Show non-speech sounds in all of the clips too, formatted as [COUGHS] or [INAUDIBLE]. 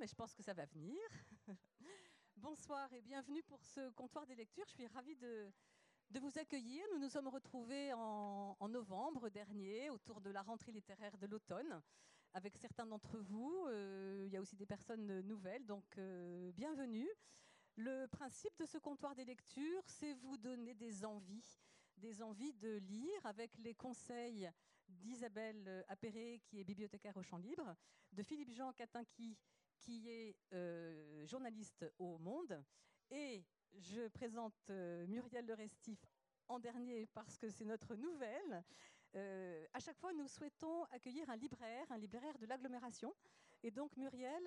mais je pense que ça va venir. [LAUGHS] Bonsoir et bienvenue pour ce comptoir des lectures. Je suis ravie de, vous accueillir. Nous nous sommes retrouvés en, novembre dernier autour de la rentrée littéraire de l'automne avec certains d'entre vous. Euh, il y a aussi des personnes nouvelles, donc euh, bienvenue. Le principe de ce comptoir des lectures, c'est vous donner des envies, des envies de lire avec les conseils d'Isabelle Appéré, qui est bibliothécaire au Champ Libre, de Philippe Jean Catinqui, qui est euh, journaliste au Monde, et je présente euh, Muriel Le Restif en dernier parce que c'est notre nouvelle. Euh, à chaque fois, nous souhaitons accueillir un libraire, un libraire de l'agglomération. Et donc Muriel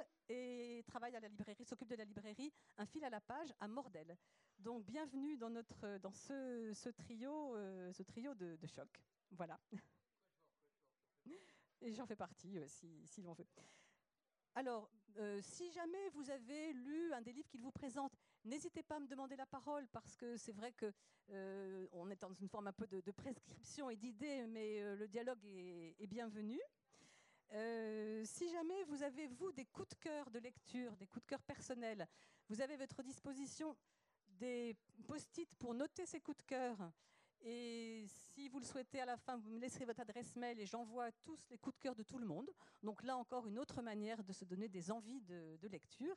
travaille à la librairie, s'occupe de la librairie Un fil à la page à Mordel. Donc bienvenue dans, notre, dans ce, trio, euh, ce trio de, choc. Voilà. Et j'en fais partie, euh, si l'on veut. Alors, euh, si jamais vous avez lu un des livres qu'il vous présente, n'hésitez pas à me demander la parole parce que c'est vrai que euh, on est dans une forme un peu de, prescription et d'idée, mais euh, le dialogue est, bienvenu. si jamais vous avez, vous, des coups de cœur de lecture, des coups de cœur personnels, vous avez à votre disposition des post-it pour noter ces coups de cœur et si vous le souhaitez, à la fin, vous me laisserez votre adresse mail et j'envoie tous les coups de cœur de tout le monde. Donc là encore, une autre manière de se donner des envies de, lecture.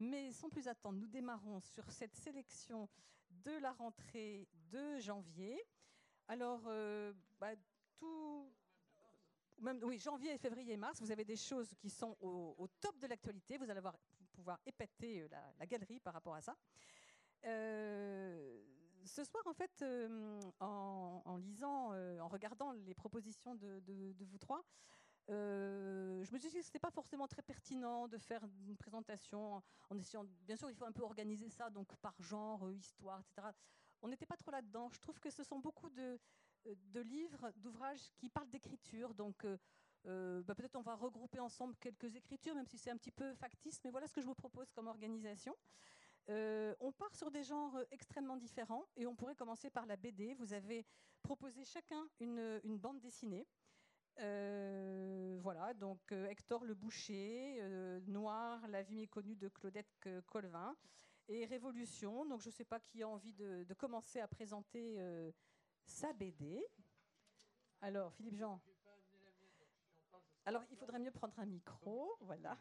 Mais sans plus attendre, nous démarrons sur cette sélection de la rentrée de janvier. Alors, euh, bah, tout, même, oui, janvier, février mars, vous avez des choses qui sont au, top de l'actualité. Vous allez pouvoir épater euh, la, la, galerie par rapport à ça. Euh, ce soir, en fait, euh, en, lisant, euh, en regardant les propositions de, vous trois, je me suis dit que ce n'était pas forcément très pertinent de faire une présentation en essayant. Bien sûr, il faut un peu organiser ça, donc par genre, histoire, etc. On n'était pas trop là-dedans. Je trouve que ce sont beaucoup de, de livres, d'ouvrages qui parlent d'écriture. Donc. Bah, peut-être on va regrouper ensemble quelques écritures, même si c'est un petit peu factice, mais voilà ce que je vous propose comme organisation. Euh, on part sur des genres extrêmement différents et on pourrait commencer par la BD. Vous avez proposé chacun une, bande dessinée. Euh, voilà, donc euh, Hector le Boucher, Noir, la vie méconnue de Claudette Colvin et Révolution. Donc je ne sais pas qui a envie de, de commencer à présenter sa BD. Alors, Philippe Jean. Alors, il faudrait mieux prendre un micro. Voilà.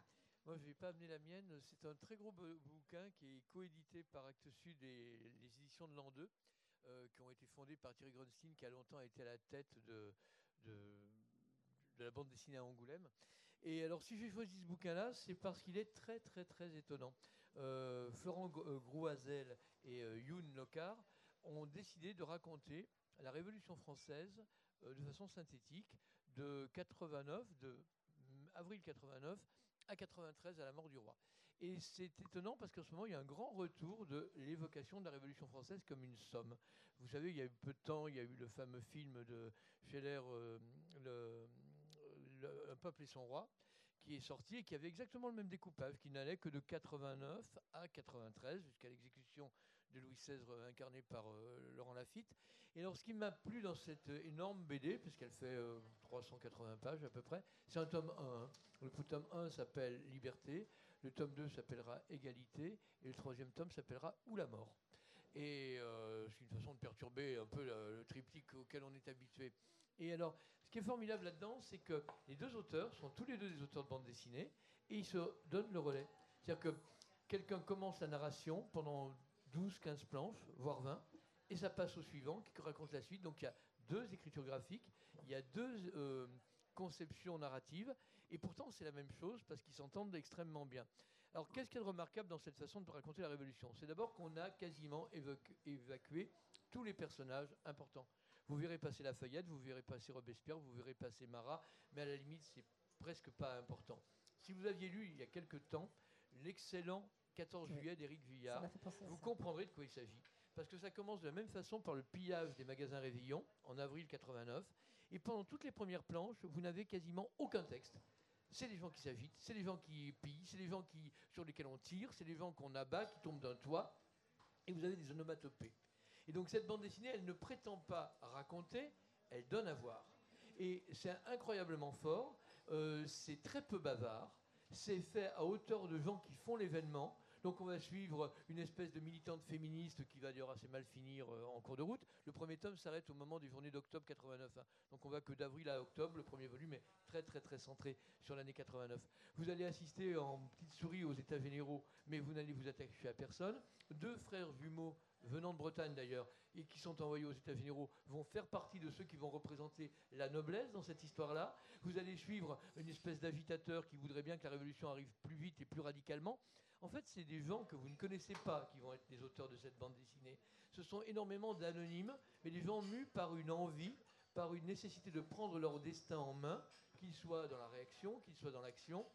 Moi, je ne vais pas amener la mienne. C'est un très gros bouquin qui est coédité par Actes Sud et les éditions de l'an 2, euh, qui ont été fondées par Thierry Grunstein, qui a longtemps été à la tête de, la bande dessinée à Angoulême. Et alors, si j'ai choisi ce bouquin-là, c'est parce qu'il est très, très, très étonnant. Euh, Florent euh, Grouazel et Youn Locard ont décidé de raconter la Révolution française de façon synthétique de 89, de avril 89 à 93 à la mort du roi. Et c'est étonnant parce qu'en ce moment, il y a un grand retour de l'évocation de la Révolution française comme une somme. Vous savez, il y a eu peu de temps, il y a eu le fameux film de Scheller, euh, le, Un peuple et son roi, qui est sorti et qui avait exactement le même découpage, qui n'allait que de 89 à 93, jusqu'à l'exécution de Louis XVI incarné par euh, Laurent Lafitte. Et alors, ce qui m'a plu dans cette énorme BD, puisqu'elle fait 380 euh, pages à peu près, c'est un tome 1. Le tome 1 s'appelle Liberté, le tome 2 s'appellera Égalité, et le troisième tome s'appellera Ou la mort. Et euh, c'est une façon de perturber un peu le, le triptyque auquel on est habitué. Et alors, ce qui est formidable là-dedans, c'est que les deux auteurs sont tous les deux des auteurs de bande dessinée, et ils se donnent le relais. C'est-à-dire que quelqu'un commence la narration pendant 12, 15 planches, voire 20, et ça passe au suivant qui raconte la suite. Donc il y a deux écritures graphiques, il y a deux euh, conceptions narratives, et pourtant c'est la même chose parce qu'ils s'entendent extrêmement bien. Alors qu'est-ce qu'il y a de remarquable dans cette façon de raconter la Révolution? C'est d'abord qu'on a quasiment évacué tous les personnages importants. Vous verrez passer Lafayette, vous verrez passer Robespierre, vous verrez passer Marat, mais à la limite c'est presque pas important. Si vous aviez lu il y a quelque temps l'excellent 14 juillet d'Éric Villard, vous comprendrez de quoi il s'agit. Parce que ça commence de la même façon par le pillage des magasins Réveillon en avril 89. Et pendant toutes les premières planches, vous n'avez quasiment aucun texte. C'est des gens qui s'agitent, c'est des gens qui pillent, c'est des gens qui, sur lesquels on tire, c'est des gens qu'on abat, qui tombent d'un toit. Et vous avez des onomatopées. Et donc cette bande dessinée, elle ne prétend pas raconter, elle donne à voir. Et c'est incroyablement fort, euh, c'est très peu bavard, c'est fait à hauteur de gens qui font l'événement. Donc on va suivre une espèce de militante féministe qui va d'ailleurs assez mal finir euh, en cours de route. Le premier tome s'arrête au moment des journées d'octobre 89. Hein. Donc on va que d'avril à octobre. Le premier volume est très très très centré sur l'année 89. Vous allez assister en petite souris aux états généraux, mais vous n'allez vous attacher à personne. Deux frères jumeaux venant de Bretagne d'ailleurs, et qui sont envoyés aux États généraux, vont faire partie de ceux qui vont représenter la noblesse dans cette histoire-là. Vous allez suivre une espèce d'agitateur qui voudrait bien que la révolution arrive plus vite et plus radicalement. En fait, c'est des gens que vous ne connaissez pas qui vont être les auteurs de cette bande dessinée. Ce sont énormément d'anonymes, mais des gens mus par une envie, par une nécessité de prendre leur destin en main, qu'ils soient dans la réaction, qu'ils soient dans l'action.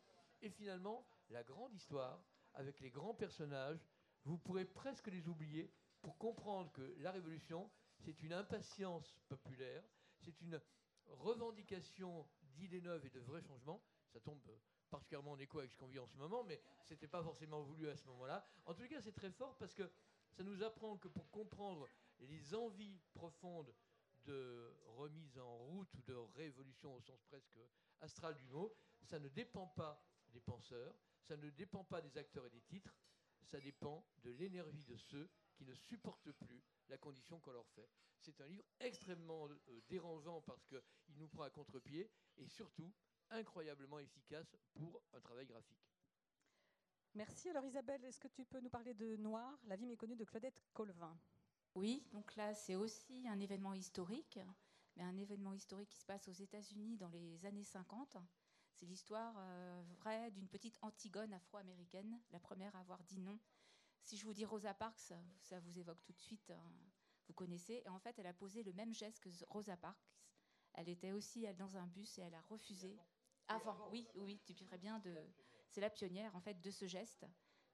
Et finalement, la grande histoire, avec les grands personnages, vous pourrez presque les oublier pour comprendre que la révolution, c'est une impatience populaire, c'est une revendication d'idées neuves et de vrais changements. Ça tombe particulièrement en écho avec ce qu'on vit en ce moment, mais ce n'était pas forcément voulu à ce moment-là. En tout cas, c'est très fort parce que ça nous apprend que pour comprendre les envies profondes de remise en route ou de révolution au sens presque astral du mot, ça ne dépend pas des penseurs, ça ne dépend pas des acteurs et des titres, ça dépend de l'énergie de ceux qui ne supportent plus la condition qu'on leur fait. C'est un livre extrêmement euh, dérangeant parce qu'il nous prend à contre-pied et surtout incroyablement efficace pour un travail graphique. Merci. Alors Isabelle, est-ce que tu peux nous parler de Noir, la vie méconnue de Claudette Colvin? Oui, donc là c'est aussi un événement historique, mais un événement historique qui se passe aux États-Unis dans les années 50. C'est l'histoire euh, vraie d'une petite Antigone afro-américaine, la première à avoir dit non si je vous dis Rosa Parks, ça vous évoque tout de suite, hein, vous connaissez. Et en fait, elle a posé le même geste que Rosa Parks. Elle était aussi dans un bus et elle a refusé. Avant, oui, oui, tu dirais bien de. C'est la pionnière en fait de ce geste.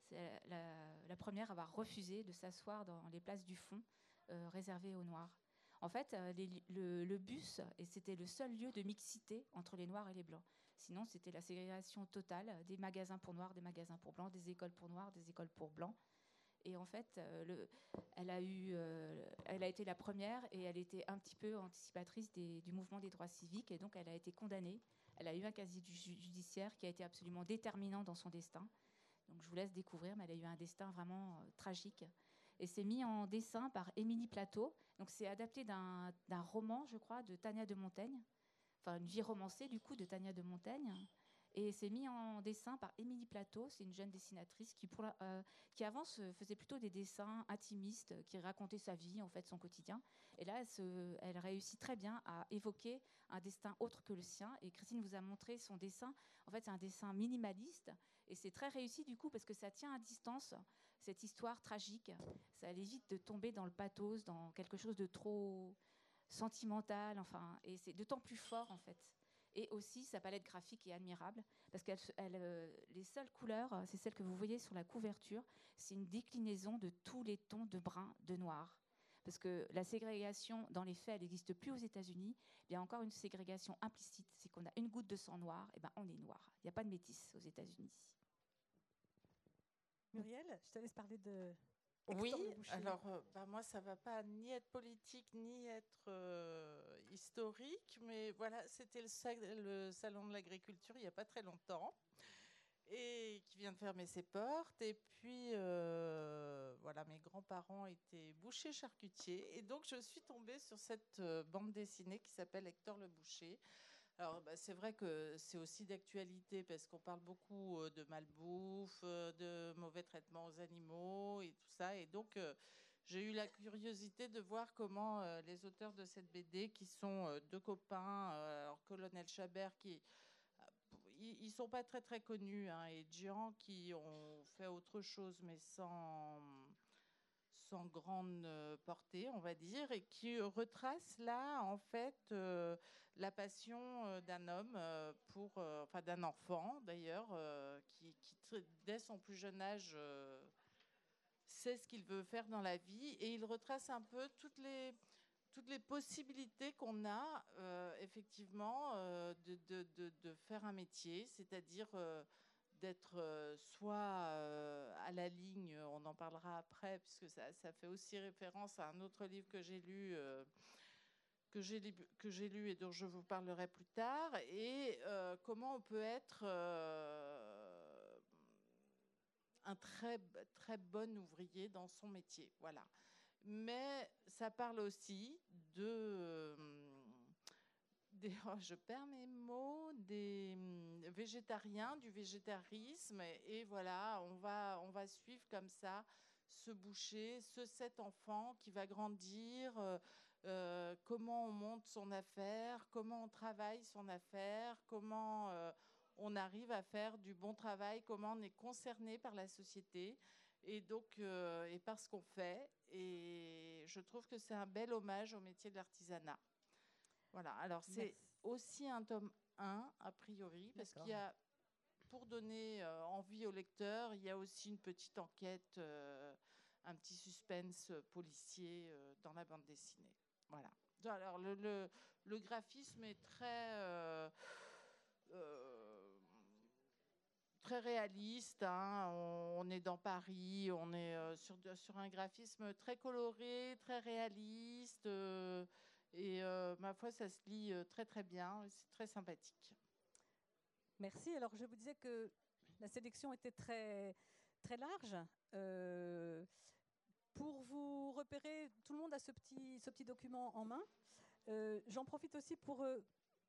C'est la, première à avoir refusé de s'asseoir dans les places du fond euh, réservées aux Noirs. En fait, euh, le, bus, et c'était le seul lieu de mixité entre les Noirs et les Blancs. Sinon, c'était la ségrégation totale des magasins pour Noirs, des magasins pour Blancs, des écoles pour Noirs, des écoles pour Blancs. Et en fait, euh, elle a été la première et elle était un petit peu anticipatrice du mouvement des droits civiques. Et donc, elle a été condamnée. Elle a eu un casier judiciaire qui a été absolument déterminant dans son destin. Donc, je vous laisse découvrir, mais elle a eu un destin vraiment euh, tragique. Et c'est mis en dessin par Émilie Plateau. Donc, c'est adapté d'un roman, je crois, de Tania de Montaigne. Enfin, une vie romancée, du coup, de Tania de Montaigne. Et c'est mis en dessin par Émilie Plateau, c'est une jeune dessinatrice qui, euh, qui avant faisait plutôt des dessins intimistes, qui racontaient sa vie, en fait, son quotidien. Et là, elle, elle réussit très bien à évoquer un destin autre que le sien. Et Christine vous a montré son dessin. En fait, c'est un dessin minimaliste. Et c'est très réussi du coup parce que ça tient à distance cette histoire tragique. Ça évite de tomber dans le pathos, dans quelque chose de trop sentimental. Enfin, et c'est d'autant plus fort en fait. Et aussi, sa palette graphique est admirable parce que euh, les seules couleurs, c'est celles que vous voyez sur la couverture, c'est une déclinaison de tous les tons de brun, de noir. Parce que la ségrégation, dans les faits, elle n'existe plus aux États-Unis. Il y a encore une ségrégation implicite, c'est qu'on a une goutte de sang noir, et ben on est noir. Il n'y a pas de métis aux États-Unis. Muriel, je te laisse parler de oui, alors euh, bah, moi ça va pas ni être politique ni être euh, historique, mais voilà, c'était le, salon de l'agriculture il n'y a pas très longtemps et qui vient de fermer ses portes. Et puis euh, voilà, mes grands-parents étaient bouchers charcutiers et donc je suis tombée sur cette bande dessinée qui s'appelle Hector le boucher. Alors, bah, c'est vrai que c'est aussi d'actualité parce qu'on parle beaucoup euh, de malbouffe, euh, de mauvais traitements aux animaux et tout ça. Et donc, euh, j'ai eu la curiosité de voir comment les auteurs de cette BD, qui sont deux copains, alors Colonel Chabert, qui ils sont pas très très connus, hein, et Jean qui ont fait autre chose, mais sans grande portée, on va dire, et qui retrace là, en fait, la passion euh, d'un homme euh, pour, euh, enfin d'un enfant d'ailleurs, qui, dès son plus jeune âge sait ce qu'il veut faire dans la vie, et il retrace un peu toutes les toutes les possibilités qu'on a effectivement de, de, de, faire un métier, c'est-à-dire d'être soit à la ligne, on en parlera après, puisque ça, ça, fait aussi référence à un autre livre que j'ai lu que j'ai lu et dont je vous parlerai plus tard, et euh, comment on peut être euh, très, très bon ouvrier dans son métier. Voilà. Mais ça parle aussi de je perds mes mots, des hum, végétariens, du végétarisme. Et, voilà, on va, on va suivre comme ça ce boucher, ce cet enfant qui va grandir, euh, euh, comment on monte son affaire, comment on travaille son affaire, comment euh, on arrive à faire du bon travail, comment on est concerné par la société et donc et par ce qu'on fait. Et je trouve que c'est un bel hommage au métier de l'artisanat. Voilà, alors c'est aussi un tome 1, a priori, parce qu'il y a, pour donner euh, envie au lecteur, il y a aussi une petite enquête, euh, un petit suspense policier euh, dans la bande dessinée. Voilà. Alors, le, le, graphisme est très très réaliste. Hein. On, est dans Paris, on est sur, sur, un graphisme très coloré, très réaliste. Et euh, ma foi, ça se lit euh, très très bien, c'est très sympathique. Merci. Alors je vous disais que la sélection était très, très large. Euh, pour vous repérer, tout le monde a ce petit, ce petit document en main. J'en profite aussi pour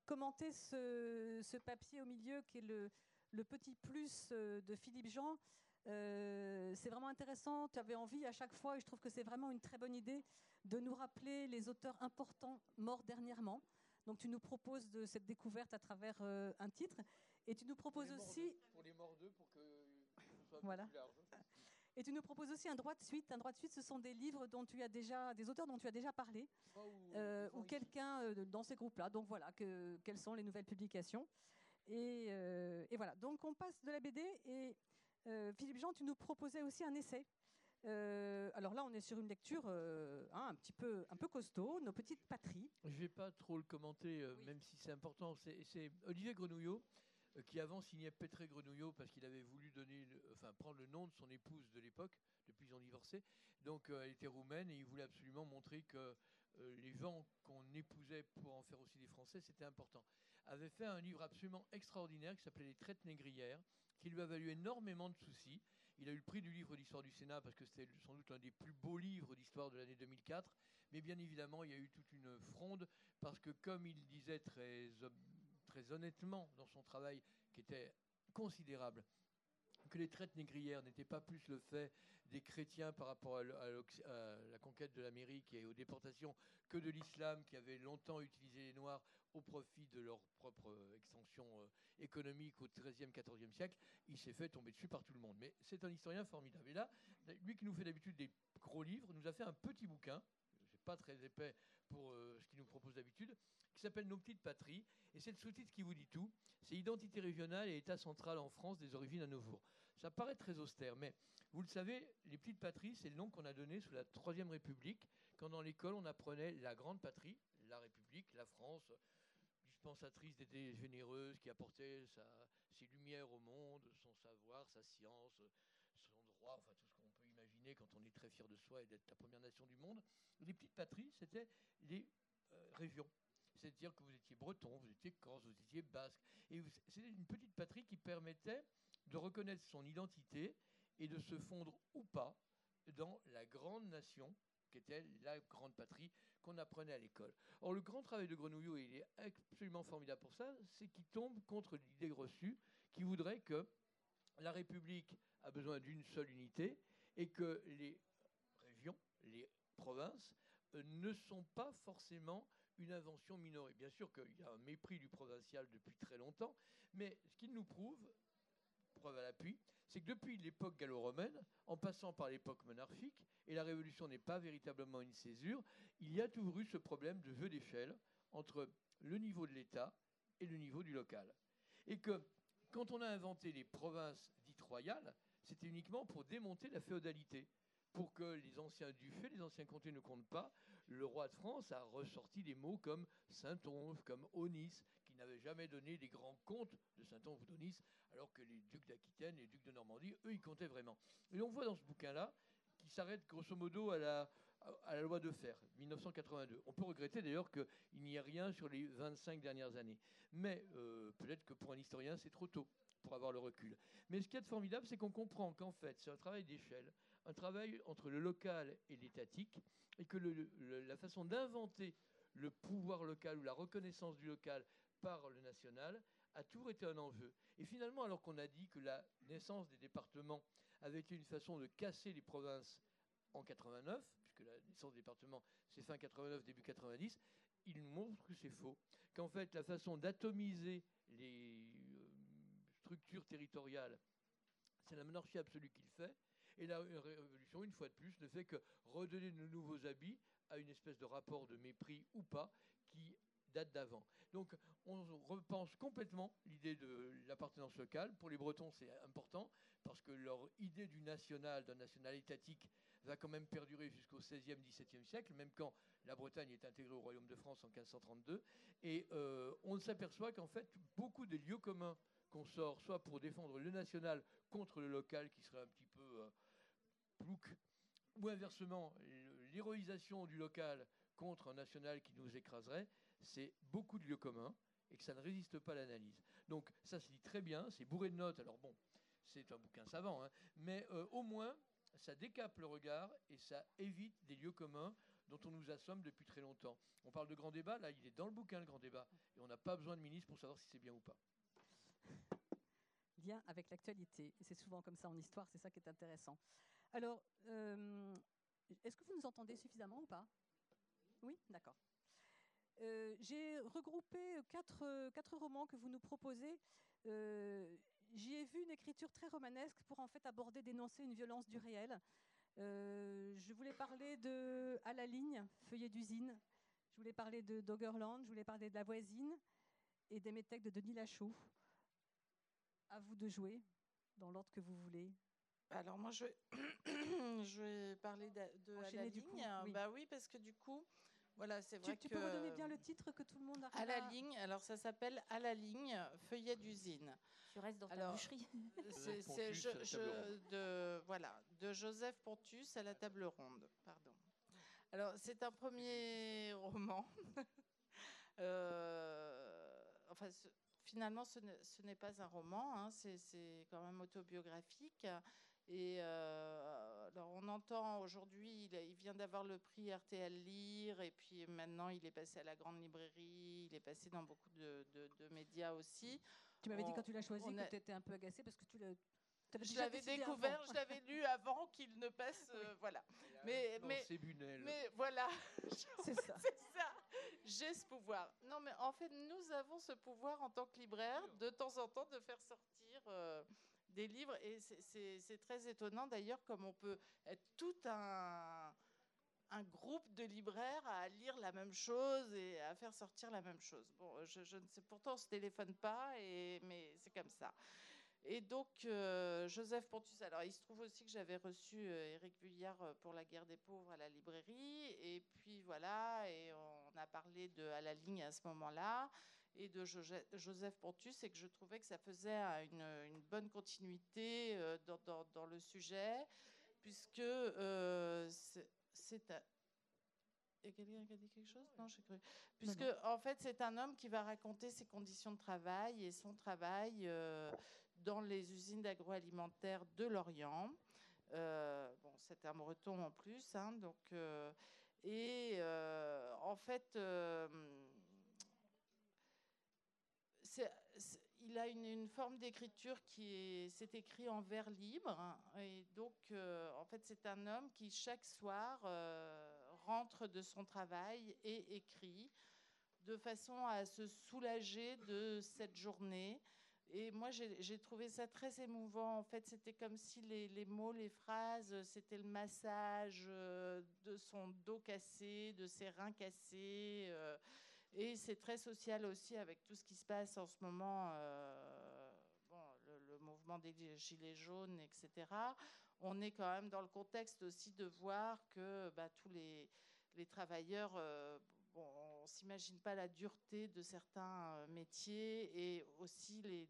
commenter ce, papier au milieu qui est le, le petit plus de Philippe Jean. c'est vraiment intéressant. Tu avais envie à chaque fois, et je trouve que c'est vraiment une très bonne idée, de nous rappeler les auteurs importants morts dernièrement. Donc tu nous proposes de cette découverte à travers euh, un titre. Et tu nous proposes aussi... pour les morts d'eux, pour que soit voilà. plus large. Et tu nous proposes aussi un droit de suite. Un droit de suite, ce sont des livres dont tu as déjà, des auteurs dont tu as déjà parlé, ou, euh, quelqu'un euh, dans ces groupes-là. Donc voilà, que, quelles sont les nouvelles publications. Et, et, voilà, donc on passe de la BD. Et Philippe Jean, tu nous proposais aussi un essai euh, alors là, on est sur une lecture euh, hein, un petit peu, un peu costaud, nos petites patries. Je ne vais pas trop le commenter, euh, même si c'est important. C'est Olivier Grenouillot qui avant signait Pétré Grenouillot parce qu'il avait voulu donner, enfin prendre le nom de son épouse de l'époque, depuis ils ont divorcé. Donc elle était roumaine et il voulait absolument montrer que les gens qu'on épousait pour en faire aussi des Français, c'était important. Avait fait un livre absolument extraordinaire qui s'appelait Les Traites négrières, qui lui a valu énormément de soucis. Il a eu le prix du livre d'histoire du Sénat parce que c'était sans doute l'un des plus beaux livres d'histoire de l'année 2004. Mais bien évidemment, il y a eu toute une fronde parce que, comme il disait très, très honnêtement dans son travail, qui était considérable, que les traites négrières n'étaient pas plus le fait des chrétiens par rapport à, la conquête de l'Amérique et aux déportations que de l'islam qui avait longtemps utilisé les Noirs au profit de leur propre extension euh, économique au XIIIe, XIVe siècle, il s'est fait tomber dessus par tout le monde. Mais c'est un historien formidable. Et là, lui qui nous fait d'habitude des gros livres, nous a fait un petit bouquin, c'est pas très épais pour euh, ce qu'il nous propose d'habitude, qui s'appelle Nos petites patries. Et c'est le sous-titre qui vous dit tout. C'est Identité régionale et État central en France des origines à nouveau. Ça paraît très austère, mais vous le savez, les petites patries, c'est le nom qu'on a donné sous la Troisième République, quand dans l'école on apprenait la grande patrie, la République, la France, dispensatrice d'idées généreuses qui apportait ses lumières au monde, son savoir, sa science, son droit, enfin tout ce qu'on peut imaginer quand on est très fier de soi et d'être la première nation du monde. Les petites patries, c'était les euh, régions. C'est-à-dire que vous étiez breton, vous étiez corse, vous étiez basque. Et c'était une petite patrie qui permettait de reconnaître son identité et de se fondre ou pas dans la grande nation qu'était la grande patrie qu'on apprenait à l'école. Or, le grand travail de Grenouillot, il est absolument formidable pour ça, c'est qu'il tombe contre l'idée reçue qui voudrait que la République a besoin d'une seule unité et que les régions, les provinces, euh, ne sont pas forcément une invention minorée. Bien sûr qu'il y a un mépris du provincial depuis très longtemps, mais ce qu'il nous prouve, preuve à l'appui, c'est que depuis l'époque gallo-romaine, en passant par l'époque monarchique, et la Révolution n'est pas véritablement une césure, il y a toujours eu ce problème de jeu d'échelle entre le niveau de l'État et le niveau du local. Et que quand on a inventé les provinces dites royales, c'était uniquement pour démonter la féodalité, pour que les anciens duchés, les anciens comtés ne comptent pas. Le roi de France a ressorti des mots comme Saint-Onge, comme Onis, n'avaient jamais donné des grands comtes de Saint-Onge ou d'Onis, alors que les ducs d'Aquitaine, les ducs de Normandie, eux, ils comptaient vraiment. Et on voit dans ce bouquin-là, qui s'arrête grosso modo à la, loi de fer, 1982. On peut regretter d'ailleurs qu'il n'y ait rien sur les 25 dernières années. Mais euh, peut-être que pour un historien, c'est trop tôt pour avoir le recul. Mais ce qui est formidable, c'est qu'on comprend qu'en fait, c'est un travail d'échelle, un travail entre le local et l'étatique, et que la façon d'inventer le pouvoir local ou la reconnaissance du local par le national a toujours été un enjeu. Et finalement, alors qu'on a dit que la naissance des départements avait été une façon de casser les provinces en 89, puisque la naissance des départements c'est fin 89, début 90, il nous montre que c'est faux. Qu'en fait, la façon d'atomiser les euh, structures territoriales, c'est la monarchie absolue qui le fait. Et la révolution, une fois de plus, ne fait que redonner de nouveaux habits à une espèce de rapport de mépris ou pas date d'avant. Donc on repense complètement l'idée de l'appartenance locale. Pour les Bretons, c'est important parce que leur idée du national, d'un national étatique, va quand même perdurer jusqu'au XVIe, XVIIe siècle, même quand la Bretagne est intégrée au Royaume de France en 1532. Et euh, on s'aperçoit qu'en fait, beaucoup des lieux communs qu'on sort, soit pour défendre le national contre le local, qui serait un petit peu euh, plouc, ou inversement, l'héroïsation du local contre un national qui nous écraserait, c'est beaucoup de lieux communs et que ça ne résiste pas à l'analyse. Donc ça se dit très bien, c'est bourré de notes. Alors bon, c'est un bouquin savant, hein, mais euh, au moins ça décape le regard et ça évite des lieux communs dont on nous assomme depuis très longtemps. On parle de grand débat, là il est dans le bouquin le grand débat, et on n'a pas besoin de ministre pour savoir si c'est bien ou pas. Lien avec l'actualité, c'est souvent comme ça en histoire, c'est ça qui est intéressant. Alors, euh, est-ce que vous nous entendez suffisamment ou pas? Oui, d'accord. Euh, j'ai regroupé quatre, quatre, romans que vous nous proposez. Euh, j'y ai vu une écriture très romanesque pour en fait aborder, dénoncer une violence du réel. Euh, je voulais parler de À la ligne, Feuillet d'usine. Je voulais parler de Doggerland. Je voulais parler de La voisine et des métèques de Denis Lachaud. À vous de jouer dans l'ordre que vous voulez. Alors moi, je vais, [COUGHS] je vais parler de, À la ligne. oui. Bah oui, parce que du coup, voilà, c'est vrai tu, peux redonner bien le titre que tout le monde a À la ligne, alors ça s'appelle À la ligne, feuillet d'usine. Tu restes dans ta boucherie. C'est de, voilà, de Joseph Pontus à la table ronde. Pardon. Alors, c'est un premier roman. [LAUGHS] euh, enfin, finalement, ce n'est pas un roman, hein, c'est quand même autobiographique. Et euh, alors on entend aujourd'hui, il, vient d'avoir le prix RTL Lire, et puis maintenant il est passé à la grande librairie, il est passé dans beaucoup de, médias aussi. Tu m'avais dit quand tu l'as choisi que tu étais un peu agacée parce que tu l'as. Je l'avais découvert, je l'avais lu avant qu'il ne passe, euh, voilà. Mais, mais, mais voilà, [LAUGHS] c'est ça. ça. J'ai ce pouvoir. Non, mais en fait, nous avons ce pouvoir en tant que libraire, de temps en temps, de faire sortir. Euh, des livres. Et c'est très étonnant d'ailleurs comme on peut être tout un, groupe de libraires à lire la même chose et à faire sortir la même chose. Bon, je, ne sais, pourtant on ne se téléphone pas, et, mais c'est comme ça. Et donc, euh, Joseph Pontus, alors il se trouve aussi que j'avais reçu euh, Éric euh, pour La guerre des pauvres à la librairie. Et puis voilà, et on a parlé de À la ligne à ce moment-là et de Joseph Pontus et que je trouvais que ça faisait une, bonne continuité euh, dans, le sujet, puisque euh, c'est... Et quelqu'un qui a dit quelque chose? Non, j'ai cru. Puisque, en fait, c'est un homme qui va raconter ses conditions de travail et son travail euh, dans les usines d'agroalimentaire de Lorient. bon, c'est un breton en plus, hein, donc. et en fait il a une, forme d'écriture qui est, c'est écrit en vers libre. Hein, et donc, euh, en fait, c'est un homme qui, chaque soir, euh, rentre de son travail et écrit de façon à se soulager de cette journée. Et moi, j'ai trouvé ça très émouvant. En fait, c'était comme si les, les, mots, les phrases, c'était le massage euh, de son dos cassé, de ses reins cassés. Et c'est très social aussi avec tout ce qui se passe en ce moment, euh, le, mouvement des gilets jaunes, etc. On est quand même dans le contexte aussi de voir que bah, tous les, travailleurs, euh, on ne s'imagine pas la dureté de certains euh, métiers et aussi les,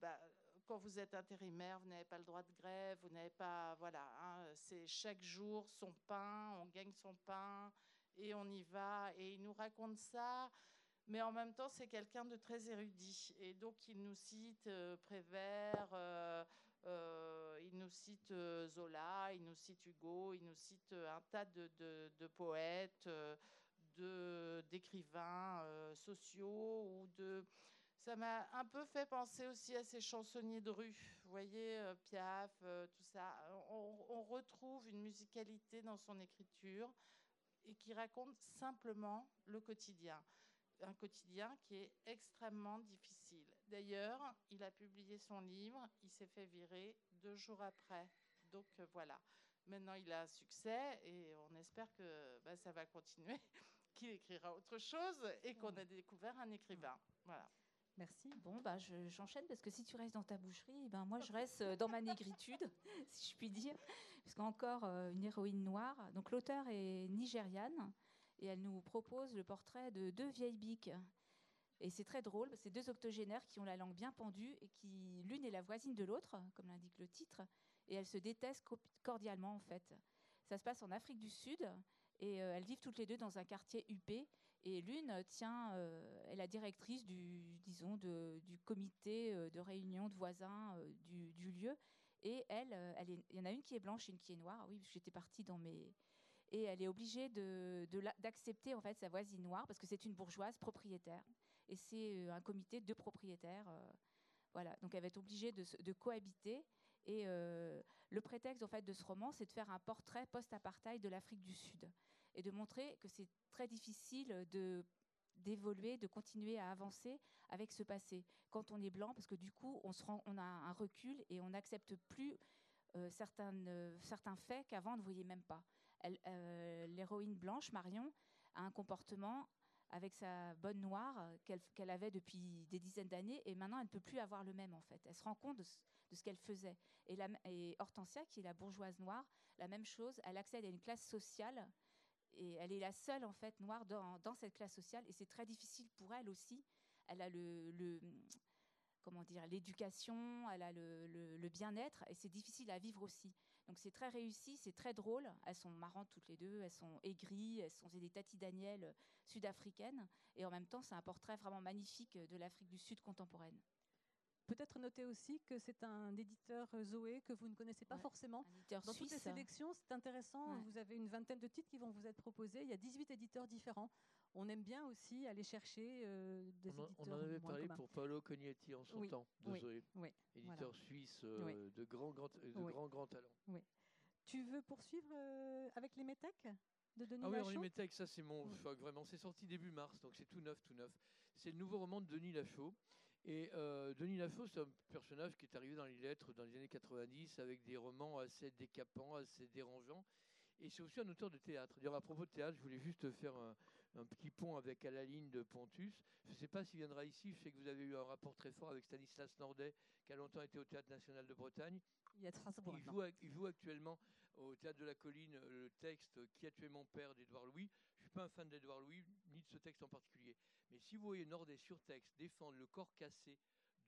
bah, quand vous êtes intérimaire, vous n'avez pas le droit de grève, vous n'avez pas, voilà, hein, c'est chaque jour son pain, on gagne son pain et on y va. Et il nous raconte ça, mais en même temps, c'est quelqu'un de très érudit. Et donc, il nous cite euh, Prévert, euh, euh, il nous cite Zola, il nous cite Hugo, il nous cite un tas de, de poètes, d'écrivains sociaux ou de ça m'a un peu fait penser aussi à ces chansonniers de rue. Vous voyez, Piaf, tout ça. On, retrouve une musicalité dans son écriture et qui raconte simplement le quotidien. Un quotidien qui est extrêmement difficile. D'ailleurs, il a publié son livre, il s'est fait virer deux jours après. Donc euh, voilà. Maintenant, il a un succès et on espère que bah, ça va continuer, [LAUGHS] qu'il écrira autre chose et qu'on a découvert un écrivain. Voilà. Merci. Bon, bah, j'enchaîne parce que si tu restes dans ta boucherie, ben moi je reste euh, dans ma négritude, [LAUGHS] si je puis dire, parce qu'encore euh, une héroïne noire. Donc l'auteur est nigériane et elle nous propose le portrait de deux vieilles biques. Et c'est très drôle, c'est deux octogénaires qui ont la langue bien pendue et qui l'une est la voisine de l'autre, comme l'indique le titre, et elles se détestent cordialement en fait. Ça se passe en Afrique du Sud et euh, elles vivent toutes les deux dans un quartier huppé et l'une tient, euh, est la directrice du, disons, du comité euh, de réunion de voisins euh, du, lieu. Et elle, il y en a une qui est blanche et une qui est noire. Oui, j'étais partie dans mes. Et elle est obligée d'accepter en fait sa voisine noire parce que c'est une bourgeoise propriétaire. Et c'est un comité de propriétaires. voilà. Donc elle va être obligée de, de cohabiter. Et le prétexte en fait de ce roman, c'est de faire un portrait post-apartheid de l'Afrique du Sud et de montrer que c'est très difficile de d'évoluer, de continuer à avancer avec ce passé. Quand on est blanc, parce que du coup, on, a un recul et on n'accepte plus euh, euh, certains faits qu'avant on ne voyait même pas. Euh, l'héroïne blanche, Marion, a un comportement avec sa bonne noire qu'elle avait depuis des dizaines d'années et maintenant elle ne peut plus avoir le même en fait. Elle se rend compte de, ce qu'elle faisait. Et, et Hortensia, qui est la bourgeoise noire, la même chose, elle accède à une classe sociale et elle est la seule en fait noire dans, cette classe sociale et c'est très difficile pour elle aussi. Elle a le, comment dire l'éducation, elle a le, bien-être et c'est difficile à vivre aussi. Donc c'est très réussi, c'est très drôle. Elles sont marrantes toutes les deux, elles sont aigries, elles sont des Tati Daniel sud-africaines et en même temps c'est un portrait vraiment magnifique de l'Afrique du Sud contemporaine. Peut-être noter aussi que c'est un éditeur euh, Zoé que vous ne connaissez pas forcément. Dans toutes les sélections, c'est intéressant. Vous avez une vingtaine de titres qui vont vous être proposés. Il y a 18 éditeurs différents. On aime bien aussi aller chercher euh, des on éditeurs. On en avait parlé pour Paolo Cognetti en son temps, de Zoé, éditeur suisse euh, de grands grands de grands grands talents. Tu veux poursuivre avec les métèques de Denis Ah oui, les métèques, ça c'est mon vraiment. C'est sorti début mars, donc c'est tout neuf, tout neuf. C'est le nouveau roman de Denis Lachaud. Et euh, Denis Lafaux, c'est un personnage qui est arrivé dans les lettres dans les années 90 avec des romans assez décapants, assez dérangeants. Et c'est aussi un auteur de théâtre. D'ailleurs, à propos de théâtre, je voulais juste faire un, petit pont avec à la ligne de Pontus. Je ne sais pas s'il viendra ici. Je sais que vous avez eu un rapport très fort avec Stanislas Nordet, qui a longtemps été au Théâtre National de Bretagne. Il y a il joue, il joue actuellement au Théâtre de la Colline le texte Qui a tué mon père d'Édouard Louis. Pas un fan d'Édouard Louis, ni de ce texte en particulier. Mais si vous voyez Nordet sur texte défendre le corps cassé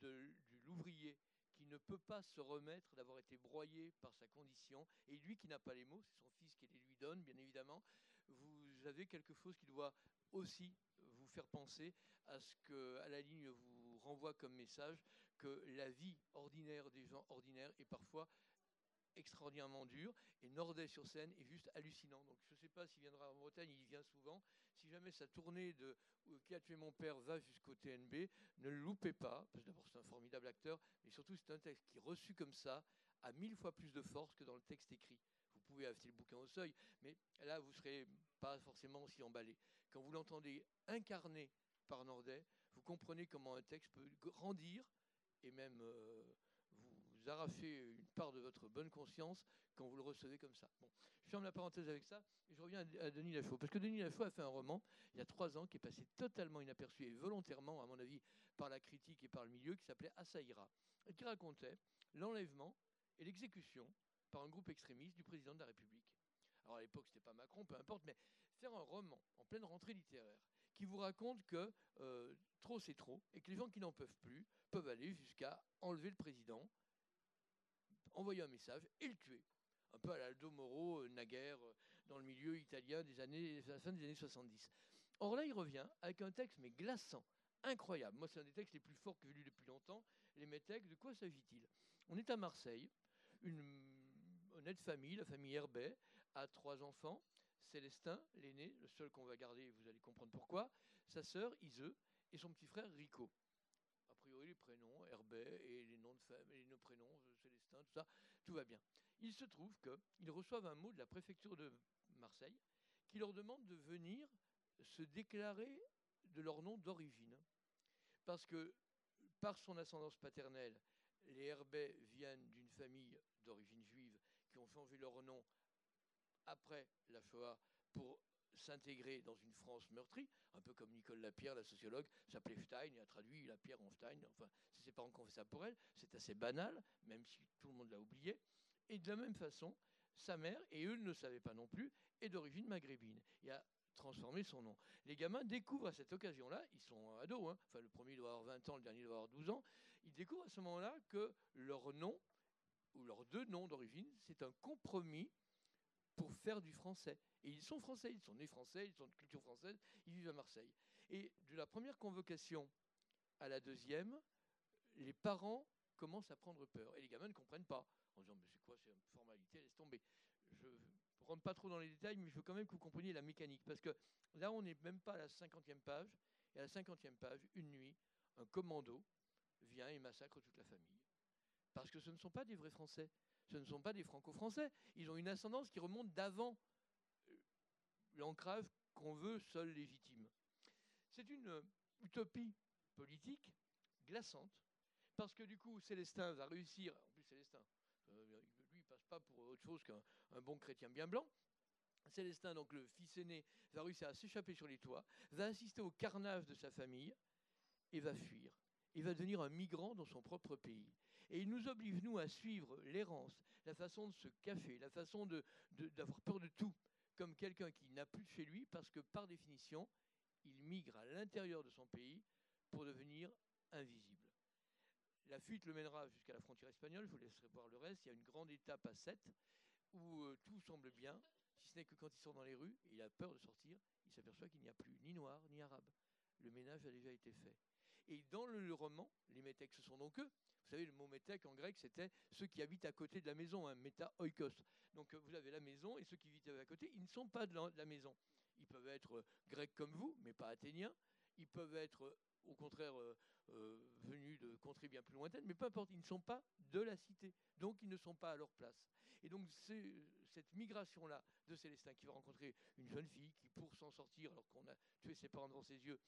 de, l'ouvrier qui ne peut pas se remettre d'avoir été broyé par sa condition, et lui qui n'a pas les mots, c'est son fils qui les lui donne, bien évidemment, vous avez quelque chose qui doit aussi vous faire penser à ce que à la ligne vous renvoie comme message que la vie ordinaire des gens ordinaires est parfois extraordinairement dur. Et Nordet sur scène est juste hallucinant. Donc je ne sais pas s'il viendra en Bretagne, il vient souvent. Si jamais sa tournée de Qui a tué mon père va jusqu'au TNB, ne le loupez pas, parce que d'abord c'est un formidable acteur, mais surtout c'est un texte qui, reçu comme ça, a mille fois plus de force que dans le texte écrit. Vous pouvez acheter le bouquin au seuil, mais là vous ne serez pas forcément aussi emballé. Quand vous l'entendez incarné par Nordet, vous comprenez comment un texte peut grandir et même euh, vous arrachez une part de votre bonne conscience quand vous le recevez comme ça. Je ferme la parenthèse avec ça et je reviens à, Denis Lafaux. Parce que Denis Lafaux a fait un roman il y a trois ans qui est passé totalement inaperçu et volontairement, à mon avis, par la critique et par le milieu, qui s'appelait Assaïra, et qui racontait l'enlèvement et l'exécution par un groupe extrémiste du président de la République. Alors à l'époque, c'était pas Macron, peu importe, mais faire un roman en pleine rentrée littéraire qui vous raconte que euh, trop c'est trop, et que les gens qui n'en peuvent plus peuvent aller jusqu'à enlever le président, envoyer un message et le tuer. Un peu à l'Aldo Moro, euh, naguère, euh, dans le milieu italien des années, la fin des années 70. Or là, il revient avec un texte, mais glaçant, incroyable. Moi, c'est un des textes les plus forts que j'ai lu depuis longtemps. Les métèques, de quoi s'agit-il? On est à Marseille, une honnête famille, la famille Herbet, a trois enfants. Célestin, l'aîné, le seul qu'on va garder, vous allez comprendre pourquoi, sa sœur Iseu et son petit frère Rico. A priori, les prénoms, Herbet et les noms de femmes, et les noms prénoms, Célestin, tout va bien. Il se trouve qu'ils reçoivent un mot de la préfecture de Marseille qui leur demande de venir se déclarer de leur nom d'origine. Parce que, par son ascendance paternelle, les Herbet viennent d'une famille d'origine juive qui ont changé leur nom après la Shoah pour s'intégrer dans une France meurtrie, un peu comme Nicole Lapierre, la sociologue, s'appelait Stein et a traduit la pierre en Stein. Enfin, ses parents ont fait ça pour elle. C'est assez banal, même si tout le monde l'a oublié. Et de la même façon, sa mère, et eux ne le savaient pas non plus, est d'origine maghrébine. Il a transformé son nom. Les gamins découvrent à cette occasion-là, ils sont ados, hein, enfin le premier doit avoir 20 ans, le dernier doit avoir 12 ans, ils découvrent à ce moment-là que leur nom, ou leurs deux noms d'origine, c'est un compromis pour faire du français. Et ils sont français, ils sont nés français, ils sont de culture française, ils vivent à Marseille. Et de la première convocation à la deuxième, les parents commencent à prendre peur. Et les gamins ne comprennent pas. En disant, mais c'est quoi, c'est une formalité, laisse tomber. Je ne rentre pas trop dans les détails, mais je veux quand même que vous compreniez la mécanique. Parce que là, on n'est même pas à la cinquantième page. Et à la cinquantième page, une nuit, un commando vient et massacre toute la famille. Parce que ce ne sont pas des vrais Français. Ce ne sont pas des franco-français. Ils ont une ascendance qui remonte d'avant l'ancrage qu'on veut seul légitime. C'est une euh, utopie politique glaçante, parce que du coup, Célestin va réussir, en plus Célestin, euh, lui, il passe pas pour autre chose qu'un bon chrétien bien blanc. Célestin, donc le fils aîné, va réussir à s'échapper sur les toits, va assister au carnage de sa famille et va fuir. Il va devenir un migrant dans son propre pays. Et il nous oblige, nous, à suivre l'errance, la façon de se cacher, la façon d'avoir peur de tout, comme quelqu'un qui n'a plus de chez lui, parce que par définition, il migre à l'intérieur de son pays pour devenir invisible. La fuite le mènera jusqu'à la frontière espagnole, je vous laisserai voir le reste. Il y a une grande étape à 7 où euh, tout semble bien, si ce n'est que quand il sort dans les rues, il a peur de sortir, il s'aperçoit qu'il n'y a plus ni noir ni arabe. Le ménage a déjà été fait. Et dans le roman, les métèques, ce sont donc eux. Vous savez, le mot métèque en grec, c'était ceux qui habitent à côté de la maison, un hein, méta oikos. Donc euh, vous avez la maison et ceux qui vivent à côté, ils ne sont pas de la, maison. Ils peuvent être euh, grecs comme vous, mais pas athéniens. Ils peuvent être au contraire venus de contrées bien plus lointaines, mais peu importe, ils ne sont pas de la cité, donc ils ne sont pas à leur place. Et donc cette migration-là de Célestin qui va rencontrer une jeune fille qui, pour s'en sortir, alors qu'on a tué ses parents devant ses yeux,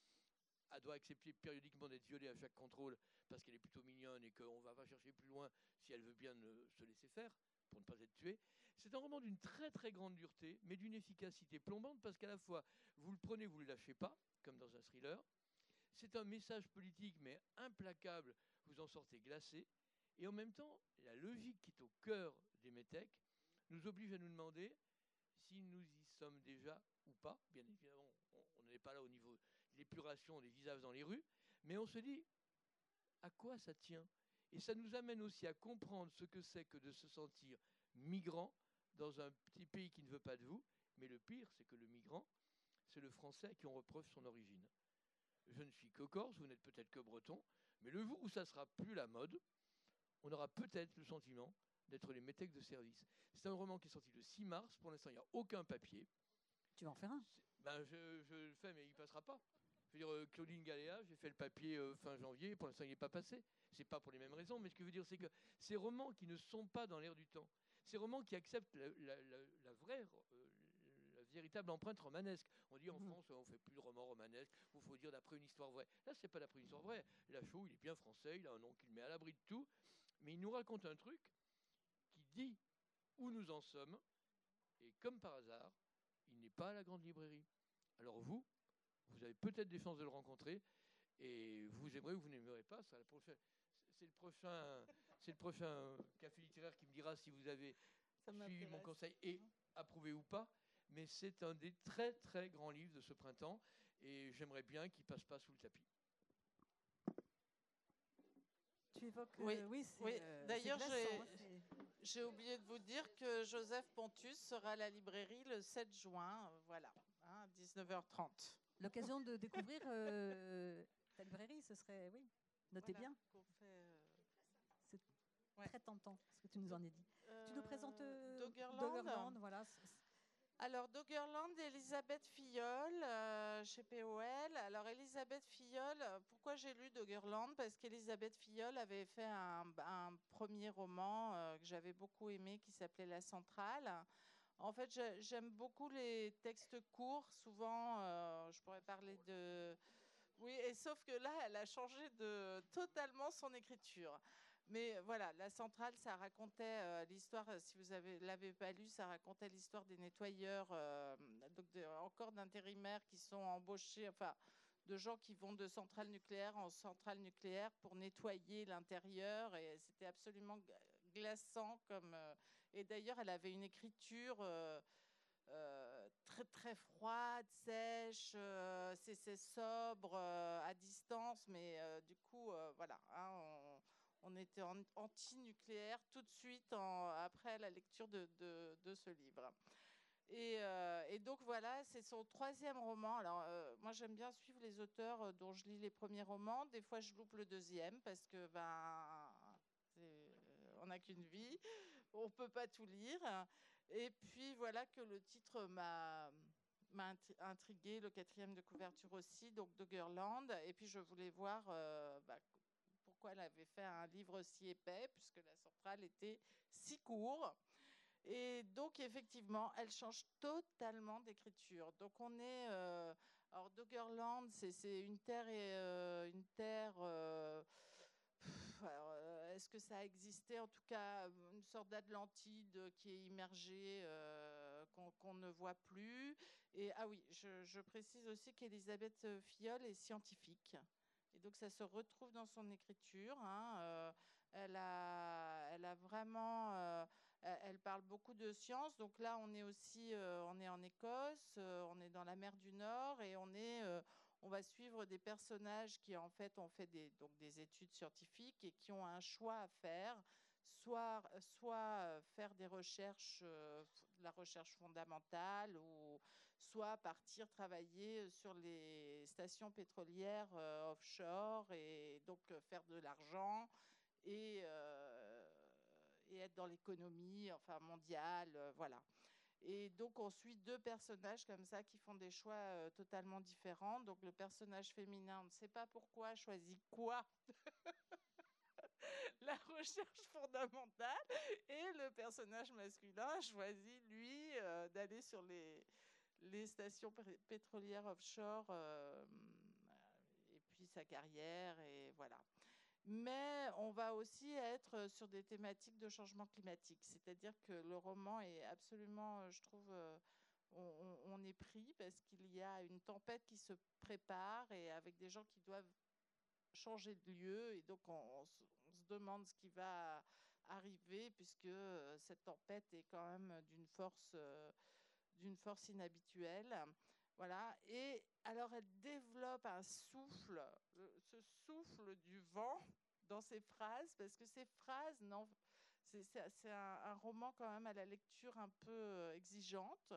elle doit accepter périodiquement d'être violée à chaque contrôle parce qu'elle est plutôt mignonne et qu'on ne va pas chercher plus loin si elle veut bien se laisser faire pour ne pas être tuée. C'est un roman d'une très très grande dureté, mais d'une efficacité plombante parce qu'à la fois vous le prenez, vous ne le lâchez pas, comme dans un thriller. C'est un message politique, mais implacable, vous en sortez glacé. Et en même temps, la logique qui est au cœur des métèques nous oblige à nous demander si nous y sommes déjà ou pas. Bien évidemment, on n'est pas là au niveau l'épuration des visages dans les rues, mais on se dit à quoi ça tient? Et ça nous amène aussi à comprendre ce que c'est que de se sentir migrant dans un petit pays qui ne veut pas de vous. Mais le pire, c'est que le migrant, c'est le français à qui on reproche son origine. Je ne suis que corse, vous n'êtes peut-être que breton, mais le jour où ça sera plus la mode, on aura peut-être le sentiment d'être les métèques de service. C'est un roman qui est sorti le 6 mars. Pour l'instant, il n'y a aucun papier. Tu vas en faire un? Ben, je, je, le fais, mais il ne passera pas. Je veux dire, euh, Claudine Galéa, j'ai fait le papier euh, fin janvier. Pour l'instant, il n'est pas passé. C'est pas pour les mêmes raisons, mais ce que je veux dire, c'est que ces romans qui ne sont pas dans l'air du temps, ces romans qui acceptent la, vraie, euh, la véritable empreinte romanesque. On dit en mhm. France, on fait plus de romans romanesques, il faut dire d'après une histoire vraie. Là, c'est pas d'après une histoire vraie. Lachaud, il est bien français, il a un nom qu'il met à l'abri de tout, mais il nous raconte un truc qui dit où nous en sommes, et comme par hasard, il n'est pas à la grande librairie. Alors vous, vous avez peut-être des chances de le rencontrer, et vous aimerez ou vous n'aimerez pas, c'est le prochain, c'est le prochain café littéraire qui me dira si vous avez suivi mon conseil et approuvé ou pas. Mais c'est un des très très grands livres de ce printemps. et j'aimerais bien qu'il passe pas sous le tapis. Tu évoques. Oui, oui, D'ailleurs, j'ai oublié de vous dire que Joseph Pontus sera à la librairie le 7 juin, voilà, hein, 19h30. L'occasion de découvrir euh, ta librairie, ce serait, oui, notez bien. Euh, C'est très tentant ce que tu nous en as dit. tu nous présentes euh, Doggerland, voilà. Alors, Doggerland, Elisabeth Fillol, chez POL. Alors, Elisabeth Fillol, pourquoi j'ai lu Doggerland? Parce qu'Elisabeth Fillol avait fait un, un premier roman que j'avais beaucoup aimé qui s'appelait La Centrale. En fait, j'aime beaucoup les textes courts. Souvent, euh, je pourrais parler de. Oui, et sauf que là, elle a changé de totalement son écriture. Mais voilà, la centrale, ça racontait euh, l'histoire. Si vous avez l'avez pas lu, ça racontait l'histoire des nettoyeurs, euh, donc encore d'intérimaires qui sont embauchés, enfin, de gens qui vont de centrale nucléaire en centrale nucléaire pour nettoyer l'intérieur. Et c'était absolument glaçant comme et d'ailleurs, elle avait une écriture euh, euh, très très froide, sèche, euh, c'est sobre, à distance, mais du coup, voilà, hein, on, était anti-nucléaire tout de suite après la lecture de, ce livre. Et, donc voilà, c'est son troisième roman. Alors moi j'aime bien suivre les auteurs dont je lis les premiers romans. Des fois je loupe le deuxième parce que ben on n'a qu'une vie on peut pas tout lire. Et puis voilà que le titre m'a intrigué, le quatrième de couverture aussi, donc Doggerland. Et puis je voulais voir euh, bah, pourquoi elle avait fait un livre si épais, puisque la centrale était si court. Et donc effectivement, elle change totalement d'écriture. Donc on est, euh, alors Doggerland, c'est une terre et euh, une terre. Euh, est-ce que ça a existé En tout cas, une sorte d'Atlantide qui est immergée, euh, qu'on ne voit plus? Et ah oui, je, précise aussi qu'Elisabeth Fillol est scientifique. Et donc ça se retrouve dans son écriture. Hein, euh, elle, a, vraiment, elle parle beaucoup de sciences. Donc là, on est aussi, on est en Écosse, on est dans la mer du Nord et on est on va suivre des personnages qui en fait ont fait des, études scientifiques et qui ont un choix à faire, soit, euh, faire des recherches, euh, la recherche fondamentale, ou soit partir travailler sur les stations pétrolières euh, offshore et donc faire de l'argent et, et être dans l'économie enfin mondiale, voilà. Et donc on suit deux personnages comme ça qui font des choix euh, totalement différents. Donc le personnage féminin, on ne sait pas pourquoi, choisit quoi? [LAUGHS] La recherche fondamentale. Et le personnage masculin choisit, lui, euh, d'aller sur les, stations pétrolières offshore. Euh, et puis sa carrière, et voilà mais on va aussi être sur des thématiques de changement climatique. C'est-à-dire que le roman est absolument, euh, je trouve, euh, on, est pris parce qu'il y a une tempête qui se prépare et avec des gens qui doivent changer de lieu et donc on, se demande ce qui va arriver puisque euh, cette tempête est quand même d'une force, d'une force inhabituelle. Voilà. Et alors, elle développe un souffle, ce souffle du vent dans ses phrases, parce que ces phrases, non, c'est un, roman quand même à la lecture un peu euh, exigeante,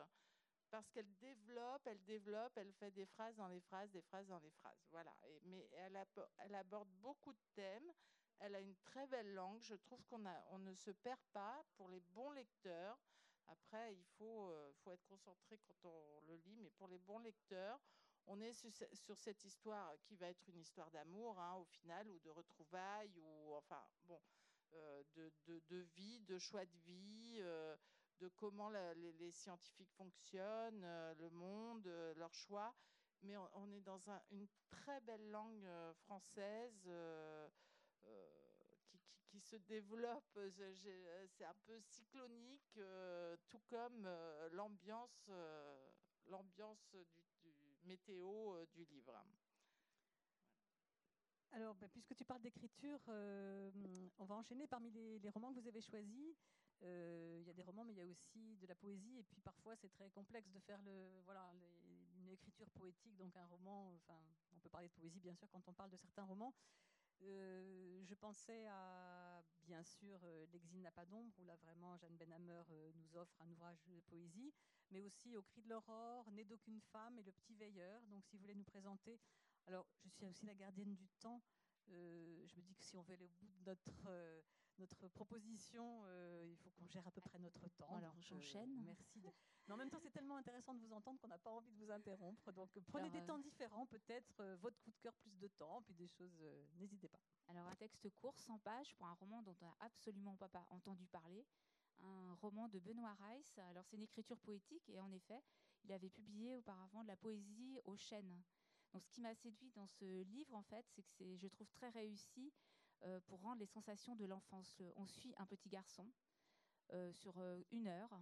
parce qu'elle développe, elle développe, elle fait des phrases dans les phrases, des phrases dans les phrases. Voilà. mais elle, aborde beaucoup de thèmes. Elle a une très belle langue. Je trouve qu'on on ne se perd pas pour les bons lecteurs. Après, il faut, euh, faut être concentré quand on le lit, mais pour les bons lecteurs, on est sur, cette histoire qui va être une histoire d'amour, hein, au final, ou de retrouvailles, ou enfin, bon, euh, de, vie, de choix de vie, euh, de comment les, scientifiques fonctionnent, le monde, leurs choix. Mais on, est dans une très belle langue française se développe. Euh, euh, c'est un peu cyclonique, euh, tout comme l'ambiance, l'ambiance du, météo du livre. Alors, bah, puisque tu parles d'écriture, on va enchaîner parmi les, romans que vous avez choisis. Il y a des romans, mais il y a aussi de la poésie. Et puis parfois, c'est très complexe de faire le, voilà, une écriture poétique, donc un roman, enfin, on peut parler de poésie bien sûr quand on parle de certains romans. je pensais à, bien sûr, L'exil n'a pas d'ombre, où là vraiment Jeanne Benhammer nous offre un ouvrage de poésie, mais aussi Au cri de l'aurore, Né d'aucune femme et Le petit veilleur. Donc si vous voulez nous présenter. Alors, je suis aussi la gardienne du temps. je me dis que si on veut aller au bout de notre notre proposition, euh, il faut qu'on gère à peu près notre temps. Alors j'enchaîne. merci. Mais en même temps, c'est tellement intéressant de vous entendre qu'on n'a pas envie de vous interrompre. Donc prenez des temps différents, peut-être euh, votre coup de cœur plus de temps, puis des choses. Euh, n'hésitez pas. Alors un texte court, 100 pages, pour un roman dont on n'a absolument pas, entendu parler. Un roman de Benoît Reiss. Alors c'est une écriture poétique et en effet, il avait publié auparavant de la poésie aux chênes. Donc ce qui m'a séduit dans ce livre, en fait, c'est que c'est, je trouve très réussi euh, pour rendre les sensations de l'enfance. On suit un petit garçon euh, sur euh, une heure,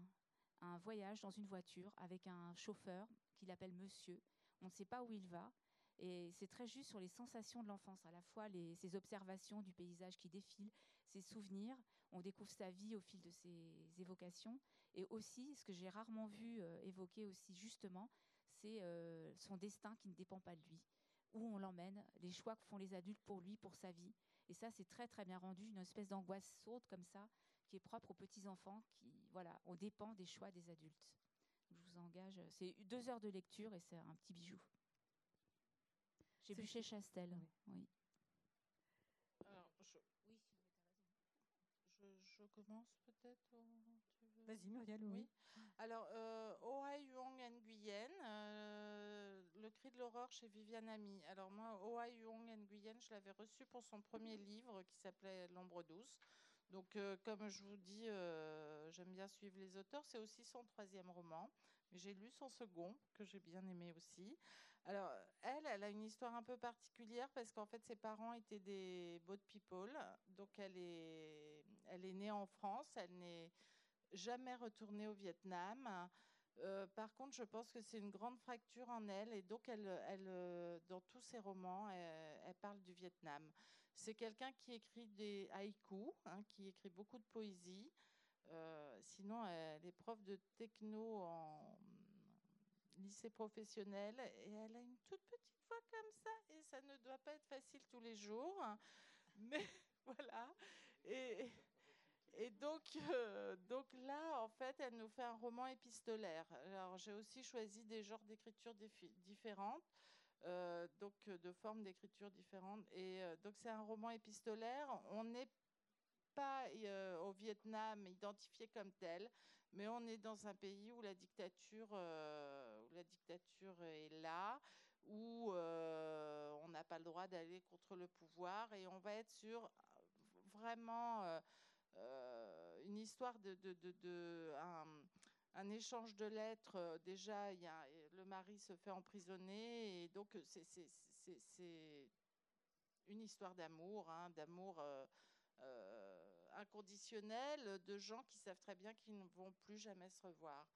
un voyage dans une voiture avec un chauffeur qu'il appelle monsieur. On ne sait pas où il va. Et c'est très juste sur les sensations de l'enfance, à la fois ses observations du paysage qui défile, ses souvenirs. On découvre sa vie au fil de ses évocations. Et aussi, ce que j'ai rarement vu évoquer aussi justement, c'est son destin qui ne dépend pas de lui. Où on l'emmène, les choix que font les adultes pour lui, pour sa vie. Et ça, c'est très très bien rendu, une espèce d'angoisse sourde comme ça, qui est propre aux petits enfants, qui, voilà, on dépend des choix des adultes. Je vous engage, c'est deux heures de lecture et c'est un petit bijou. J'ai vu chez Chastel, oui. Alors, je... Oui, je, commence peut-être Vas-y, Muriel, oui. Alors, euh, Oha Yuang Nguyen, euh, Le cri de l'aurore chez Viviane Ami. Alors, moi, Oha Yuang Nguyen, je l'avais reçu pour son premier livre qui s'appelait L'ombre douce. Donc, euh, comme je vous dis, euh, j'aime bien suivre les auteurs. C'est aussi son troisième roman. J'ai lu son second, que j'ai bien aimé aussi. Alors, elle, elle a une histoire un peu particulière parce qu'en fait, ses parents étaient des boat people. Donc, elle est, elle est née en France. Elle n'est jamais retournée au Vietnam. Euh, par contre, je pense que c'est une grande fracture en elle et donc elle, euh, dans tous ses romans, elle, parle du Vietnam. C'est quelqu'un qui écrit des haïkus, hein, qui écrit beaucoup de poésie. Euh, sinon, elle est prof de techno en lycée professionnel et elle a une toute petite voix comme ça et ça ne doit pas être facile tous les jours. [LAUGHS] Mais voilà. Et donc, euh, donc là, en fait, elle nous fait un roman épistolaire. Alors, j'ai aussi choisi des genres d'écriture différentes, euh, donc de formes d'écriture différentes. Et euh, donc, c'est un roman épistolaire. On n'est pas au Vietnam identifié comme tel, mais on est dans un pays où la dictature, où la dictature est là, où on n'a pas le droit d'aller contre le pouvoir, et on va être sur vraiment euh, une histoire de, de, un, échange de lettres. Euh, déjà, y a, le mari se fait emprisonner et donc c'est une histoire d'amour, hein, d'amour euh, inconditionnel, de gens qui savent très bien qu'ils ne vont plus jamais se revoir.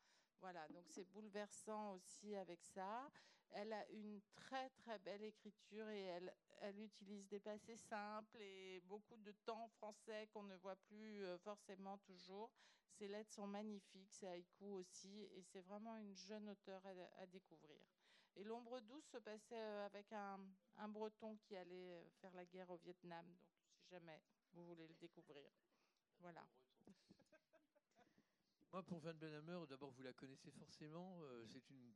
Voilà, donc c'est bouleversant aussi avec ça. Elle a une très très belle écriture et elle, elle utilise des passés simples et beaucoup de temps français qu'on ne voit plus euh, forcément toujours. Ses lettres sont magnifiques, c'est haïku aussi, et c'est vraiment une jeune auteure à, découvrir. Et L'ombre douce se passait euh, avec un, un, breton qui allait euh, faire la guerre au Vietnam, donc si jamais vous voulez le découvrir. Voilà. Moi, pour Van Benhammer, d'abord, vous la connaissez forcément. c'est une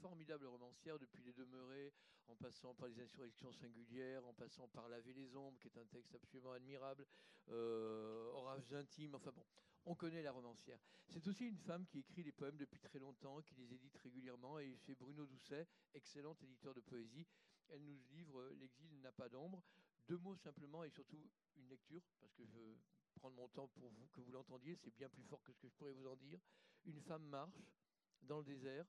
formidable romancière depuis Les Demeurés, en passant par Les Insurrections singulières, en passant par Laver les ombres, qui est un texte absolument admirable, euh, Orages intimes, enfin bon, on connaît la romancière. C'est aussi une femme qui écrit des poèmes depuis très longtemps, qui les édite régulièrement, et c'est Bruno Doucet, excellent éditeur de poésie. Elle nous livre L'exil n'a pas d'ombre. Deux mots simplement et surtout une lecture, parce que je prendre mon temps pour vous, que vous l'entendiez, c'est bien plus fort que ce que je pourrais vous en dire. Une femme marche dans le désert,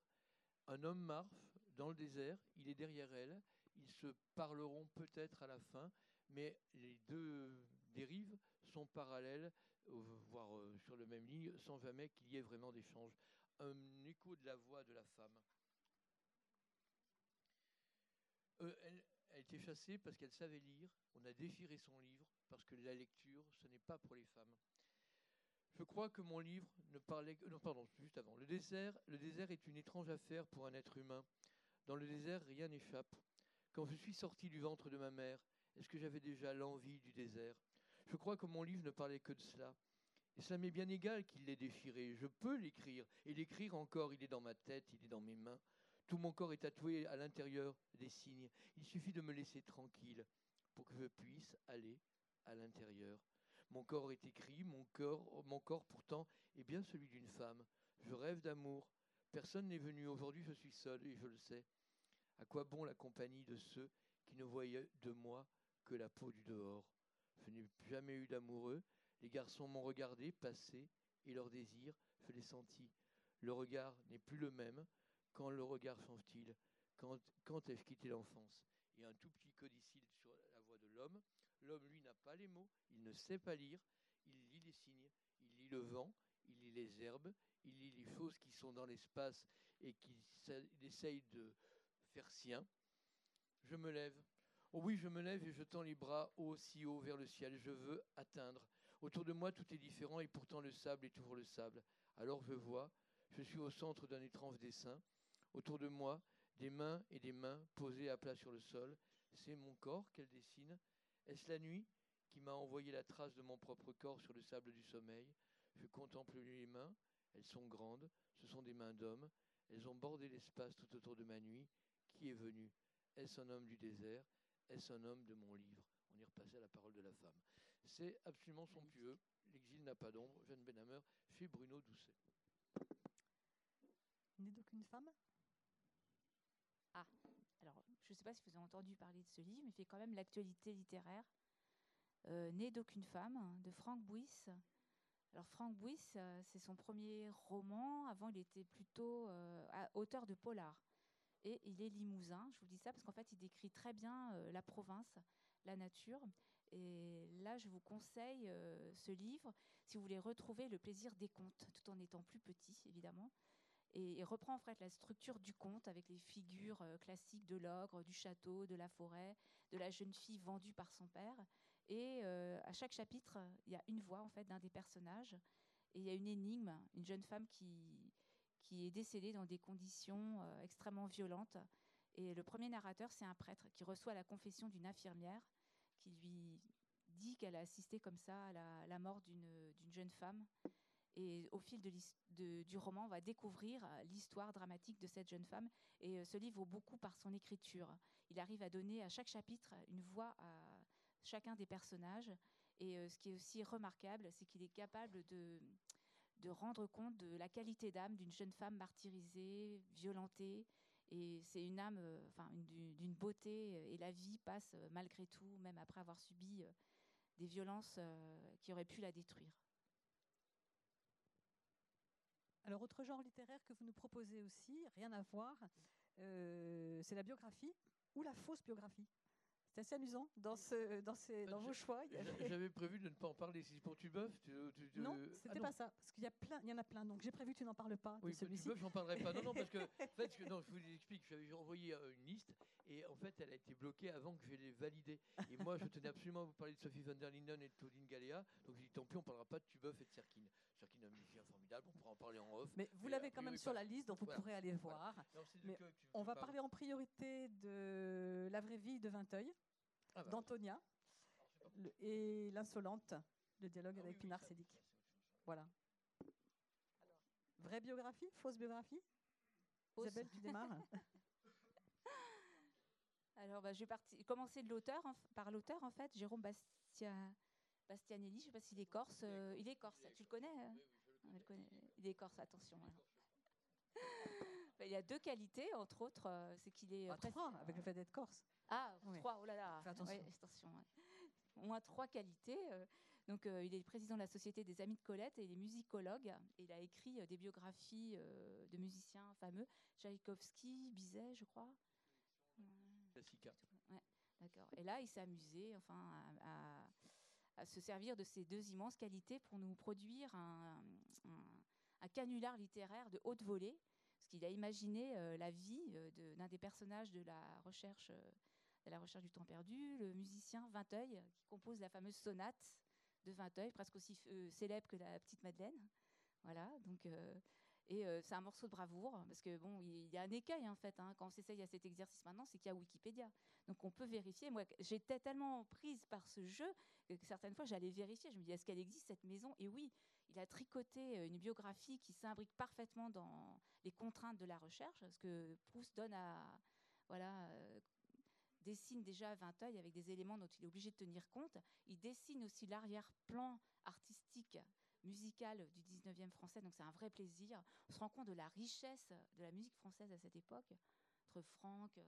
un homme marche dans le désert, il est derrière elle, ils se parleront peut-être à la fin, mais les deux dérives sont parallèles, voire euh, sur le même ligne, sans jamais qu'il y ait vraiment d'échange. Un écho de la voix de la femme. Euh, elle était chassée parce qu'elle savait lire. On a déchiré son livre parce que la lecture, ce n'est pas pour les femmes. Je crois que mon livre ne parlait que. Non, pardon, juste avant. Le désert, le désert est une étrange affaire pour un être humain. Dans le désert, rien n'échappe. Quand je suis sorti du ventre de ma mère, est-ce que j'avais déjà l'envie du désert? Je crois que mon livre ne parlait que de cela. Et ça m'est bien égal qu'il l'ait déchiré. Je peux l'écrire. Et l'écrire encore, il est dans ma tête, il est dans mes mains. Tout mon corps est tatoué à l'intérieur des signes. Il suffit de me laisser tranquille pour que je puisse aller à l'intérieur. Mon corps est écrit, mon corps, mon corps pourtant est bien celui d'une femme. Je rêve d'amour. Personne n'est venu. Aujourd'hui, je suis seul et je le sais. À quoi bon la compagnie de ceux qui ne voyaient de moi que la peau du dehors? Je n'ai jamais eu d'amoureux. Les garçons m'ont regardé passer et leur désir, je l'ai senti. Le regard n'est plus le même. Quand le regard change-t-il? Quand, quand ai-je quitté l'enfance Il y a un tout petit codicile sur la voix de l'homme. L'homme, lui, n'a pas les mots, il ne sait pas lire, il lit les signes, il lit le vent, il lit les herbes, il lit les choses qui sont dans l'espace et qu'il essaye de faire sien. Je me lève. Oh oui, je me lève et je tends les bras haut, si haut vers le ciel. Je veux atteindre. Autour de moi, tout est différent et pourtant le sable est toujours le sable. Alors je vois, je suis au centre d'un étrange dessin. Autour de moi, des mains et des mains posées à plat sur le sol. C'est mon corps qu'elle dessine. Est-ce la nuit qui m'a envoyé la trace de mon propre corps sur le sable du sommeil? Je contemple les mains. Elles sont grandes. Ce sont des mains d'homme. Elles ont bordé l'espace tout autour de ma nuit. Qui est venu? Est-ce un homme du désert? Est-ce un homme de mon livre? On y repassait à la parole de la femme. C'est absolument somptueux. L'exil n'a pas d'ombre. Jeanne Benhammer chez Bruno Doucet. N'est d'aucune femme? Ah, alors je ne sais pas si vous avez entendu parler de ce livre, mais il fait quand même l'actualité littéraire. Euh, Né d'aucune femme, de Franck Bouys. Alors Franck Bouys, euh, c'est son premier roman. Avant, il était plutôt euh, auteur de polar. Et il est limousin. Je vous dis ça parce qu'en fait, il décrit très bien la province, la nature. Et là, je vous conseille ce livre si vous voulez retrouver le plaisir des contes, tout en étant plus petit, évidemment. Et reprend en fait la structure du conte avec les figures classiques de l'ogre, du château, de la forêt, de la jeune fille vendue par son père. Et à chaque chapitre, il y a une voix en fait d'un des personnages. Et il y a une énigme, une jeune femme qui, qui est décédée dans des conditions extrêmement violentes. Et le premier narrateur, c'est un prêtre qui reçoit la confession d'une infirmière qui lui dit qu'elle a assisté comme ça à la, la mort d'une jeune femme. Et au fil du roman, on va découvrir l'histoire dramatique de cette jeune femme. Et ce livre vaut beaucoup par son écriture. Il arrive à donner à chaque chapitre une voix à chacun des personnages. Et ce qui est aussi remarquable, c'est qu'il est capable de, de rendre compte de la qualité d'âme d'une jeune femme martyrisée, violentée. Et c'est une âme enfin, d'une beauté, et la vie passe malgré tout, même après avoir subi des violences qui auraient pu la détruire. Alors, autre genre littéraire que vous nous proposez aussi, rien à voir, euh, c'est la biographie ou la fausse biographie. C'est assez amusant dans, ce, dans, ces, dans vos choix. J'avais prévu de ne pas en parler. Si c'est pour Tubeuf tu, tu, Non, c'était ah pas ça. Parce qu'il y, a plein, il y en a plein. Donc j'ai prévu que tu n'en parles pas. Oui, celui-ci. Tubeuf, j'en parlerai pas. Non, non, parce que, [LAUGHS] en fait, je, non, je vous explique. J'avais envoyé euh, une liste et en fait, elle a été bloquée avant que je l'ai validée. Et moi, je tenais absolument à vous parler de Sophie van der Linden et de Claudine Galéa. Donc j'ai dit, tant pis, on parlera pas de Tubeuf et de Serkin. Serkin est un musicien formidable. On pourra en parler en off. Mais vous l'avez quand même sur la liste, donc vous pourrez aller voir. Mais on va parler en priorité de La vraie vie de Vinteuil. Ah bah d'Antonia et L'insolente, le dialogue ah avec Pinar Sédic. Voilà. vraie biographie Fausse biographie? Isabelle, tu démarres [LAUGHS] Alors, bah, je vais commencer de l'auteur, par l'auteur, en fait, Jérôme Bastia, Bastianelli. Je ne sais pas s'il est corse. Euh, il est corse, tu le connais, hein Il est corse, attention. Hein. [LAUGHS] Bah, il y a deux qualités, entre autres. Euh, c'est qu'il est. Ah, trois, avec le fait d'être corse. Ah, trois, oh là là. attention. Au moins trois qualités. Euh. Donc, euh, il est président de la Société des Amis de Colette et il est musicologue. Et il a écrit des biographies de musiciens fameux, Tchaïkovski, Bizet, je crois. Ouais, d'accord. Et là, il s'est amusé, enfin, à, se servir de ces deux immenses qualités pour nous produire un, un canular littéraire de haute volée qu'il a imaginé euh, la vie euh, d'un des personnages de la recherche, euh, la recherche du temps perdu, le musicien Vinteuil, qui compose la fameuse sonate de Vinteuil, presque aussi célèbre que la petite Madeleine. Voilà, donc et c'est un morceau de bravoure, parce que bon, il y a un écueil en fait, hein, quand on s'essaye à cet exercice maintenant, c'est qu'il y a Wikipédia. Donc on peut vérifier. Moi, j'étais tellement prise par ce jeu certaines fois j'allais vérifier. Je me dis, est-ce qu'elle existe cette maison? Et oui, il a tricoté une biographie qui s'imbrique parfaitement dans les contraintes de la recherche, ce que Proust donne à. Voilà. dessine déjà Vinteuil avec des éléments dont il est obligé de tenir compte. Il dessine aussi l'arrière-plan artistique musicale du 19e français, donc c'est un vrai plaisir. On se rend compte de la richesse de la musique française à cette époque, entre Franck. Euh,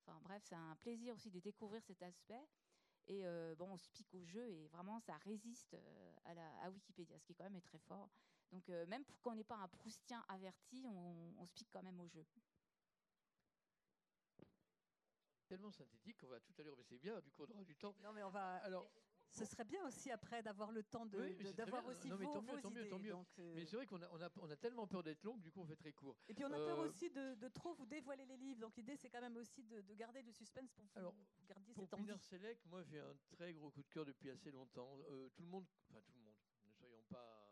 enfin bref, c'est un plaisir aussi de découvrir cet aspect. Et euh, bon, on se pique au jeu et vraiment, ça résiste euh, à, la, à Wikipédia, ce qui quand même est très fort. Donc même pour qu'on n'est pas un Proustien averti, on, on se pique quand même au jeu tellement synthétique qu'on va tout à l'heure, mais c'est bien, du coup on aura du temps. Non mais on va. Alors, ce serait bien aussi après d'avoir le temps d'avoir aussi non, mais tant mieux, mieux, tant mieux. Euh, mais c'est vrai qu'on a, on a, on a, tellement peur d'être long, du coup on fait très court. Et puis on a peur euh, aussi de, trop vous dévoiler les livres. Donc l'idée c'est quand même aussi de, garder le suspense pour vous, Alors, vous garder pour cette Select, moi j'ai un très gros coup de cœur depuis assez longtemps. Euh, tout le monde, enfin tout le monde, ne soyons pas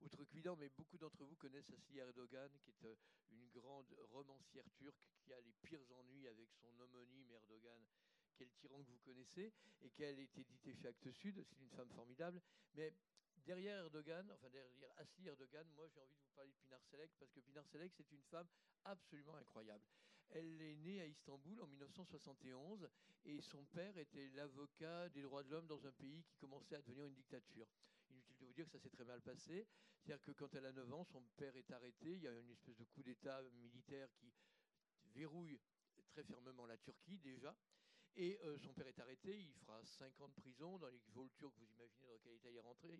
outrecuidants, mais beaucoup d'entre vous connaissent Asli Erdogan, qui est une grande romancière turque qui a les pires ennuis avec son homonyme Erdogan quel tyran que vous connaissez, et qu'elle est éditée chez Actes Sud. C'est une femme formidable. Mais derrière Erdogan, enfin derrière Asli Erdogan, moi j'ai envie de vous parler de Pinar Selek, parce que Pinar Selek, c'est une femme absolument incroyable. Elle est née à Istanbul en 1971, et son père était l'avocat des droits de l'homme dans un pays qui commençait à devenir une dictature. Inutile de vous dire que ça s'est très mal passé. C'est-à-dire que quand elle a 9 ans, son père est arrêté. Il y a une espèce de coup d'État militaire qui verrouille très fermement la Turquie déjà. Et euh, son père est arrêté, il fera 5 ans de prison dans les vols turcs, vous imaginez dans quel état il est rentré.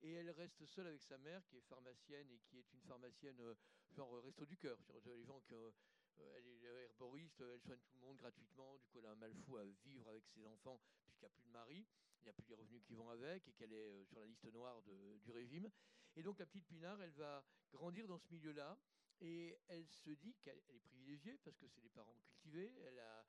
Et elle reste seule avec sa mère, qui est pharmacienne et qui est une pharmacienne euh, genre euh, resto du cœur. Les gens qui, elle est herboriste, elle soigne tout le monde gratuitement. Du coup, elle a un mal fou à vivre avec ses enfants, puisqu'il n'y a plus de mari, il n'y a plus les revenus qui vont avec, et qu'elle est sur la liste noire du régime. Et donc, la petite Pinard, elle va grandir dans ce milieu-là. Et elle se dit qu'elle est privilégiée parce que c'est des parents cultivés. Elle a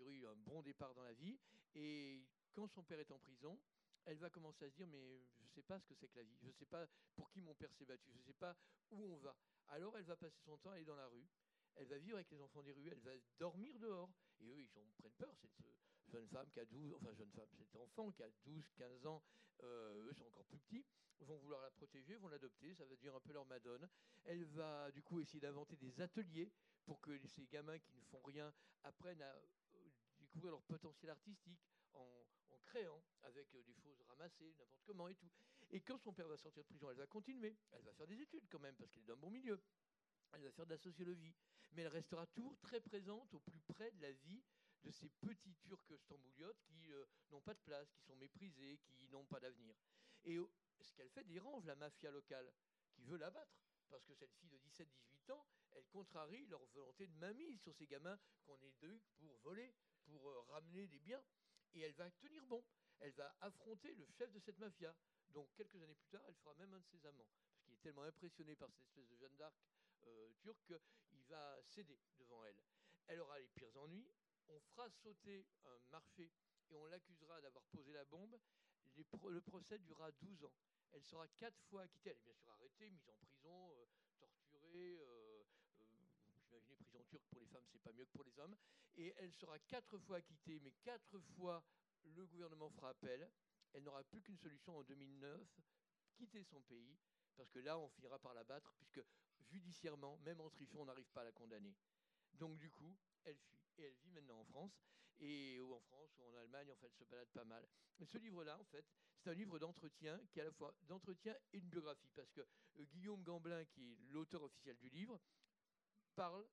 priori un bon départ dans la vie. Et quand son père est en prison, elle va commencer à se dire mais je ne sais pas ce que c'est que la vie, je ne sais pas pour qui mon père s'est battu, je ne sais pas où on va. Alors elle va passer son temps à aller dans la rue, elle va vivre avec les enfants des rues, elle va dormir dehors. Et eux, ils en prennent peur, cette jeune femme qui a 12, enfin jeune femme, cet enfant qui a 12, 15 ans, euh, eux sont encore plus petits, vont vouloir la protéger, vont l'adopter, ça va devenir un peu leur madone. Elle va du coup essayer d'inventer des ateliers pour que ces gamins qui ne font rien apprennent à découvrir leur potentiel artistique en, créant avec euh, des choses ramassées, n'importe comment et tout. Et quand son père va sortir de prison, elle va continuer. Elle va faire des études quand même, parce qu'elle est dans un bon milieu. Elle va faire de la sociologie. Mais elle restera toujours très présente au plus près de la vie de ces petits Turcs stambouliotes qui euh, n'ont pas de place, qui sont méprisés, qui n'ont pas d'avenir. Et ce qu'elle fait dérange la mafia locale, qui veut l'abattre. Parce que cette fille de 17-18 ans, elle contrarie leur volonté de mainmise sur ces gamins qu'on est d'eux pour voler, pour euh, ramener des biens. Et elle va tenir bon. Elle va affronter le chef de cette mafia. Donc quelques années plus tard, elle fera même un de ses amants. Parce qu'il est tellement impressionné par cette espèce de Jeanne d'Arc euh, turque qu'il va céder devant elle. Elle aura les pires ennuis. On fera sauter un marché et on l'accusera d'avoir posé la bombe. le procès durera 12 ans. Elle sera quatre fois acquittée. Elle est bien sûr arrêtée, mise en prison, euh, torturée prison turque pour les femmes, c'est pas mieux que pour les hommes. Et elle sera quatre fois acquittée, mais quatre fois le gouvernement fera appel. Elle n'aura plus qu'une solution en 2009, quitter son pays, parce que là, on finira par la battre, puisque judiciairement, même en trichant, on n'arrive pas à la condamner. Donc du coup, elle fuit. Et elle vit maintenant en France, et ou en France, ou en Allemagne, en fait, elle se balade pas mal. Mais ce livre-là, en fait, c'est un livre d'entretien, qui est à la fois d'entretien et une biographie, parce que euh, Guillaume Gamblin, qui est l'auteur officiel du livre, parle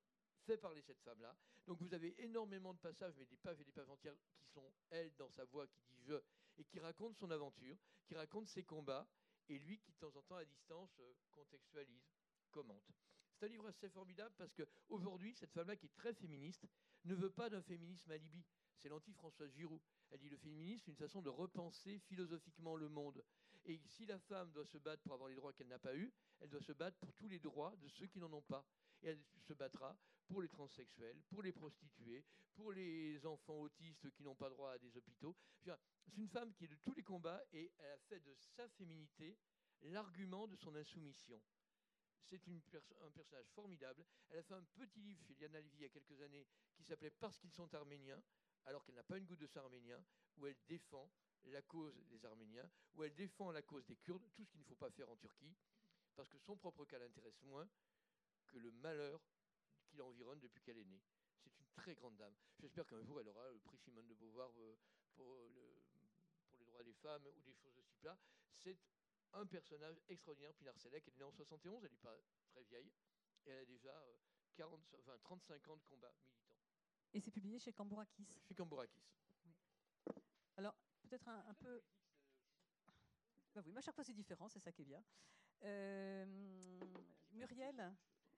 fait parler cette femme-là. Donc vous avez énormément de passages, mais des pages et des pages entières qui sont elle dans sa voix qui dit je, et qui raconte son aventure, qui raconte ses combats, et lui qui de temps en temps à distance euh, contextualise, commente. C'est un livre assez formidable parce qu'aujourd'hui, cette femme-là qui est très féministe ne veut pas d'un féminisme alibi. C'est l'anti-Françoise Giroud. Elle dit le féminisme, c'est une façon de repenser philosophiquement le monde. Et si la femme doit se battre pour avoir les droits qu'elle n'a pas eus, elle doit se battre pour tous les droits de ceux qui n'en ont pas. Et elle se battra pour les transsexuels, pour les prostituées, pour les enfants autistes qui n'ont pas droit à des hôpitaux. C'est une femme qui est de tous les combats et elle a fait de sa féminité l'argument de son insoumission. C'est un personnage formidable. Elle a fait un petit livre chez Liana Levy il y a quelques années qui s'appelait Parce qu'ils sont arméniens, alors qu'elle n'a pas une goutte de sang arménien, où elle défend la cause des Arméniens, où elle défend la cause des Kurdes, tout ce qu'il ne faut pas faire en Turquie, parce que son propre cas l'intéresse moins que le malheur qui l'environne depuis qu'elle est née. C'est une très grande dame. J'espère qu'un jour elle aura le prix Simone de Beauvoir euh, pour, pour les droits des femmes ou des choses aussi plat. C'est un personnage extraordinaire, Pilar Selek. Elle est née en 71, elle n'est pas très vieille, et elle a déjà 40, euh, 35 ans de combat militant. Et c'est publié chez Cambourakis. Chez Cambourakis. Alors, peut-être un, peu. Bah oui, mais à chaque fois c'est différent, c'est ça qui est bien. Euh, Muriel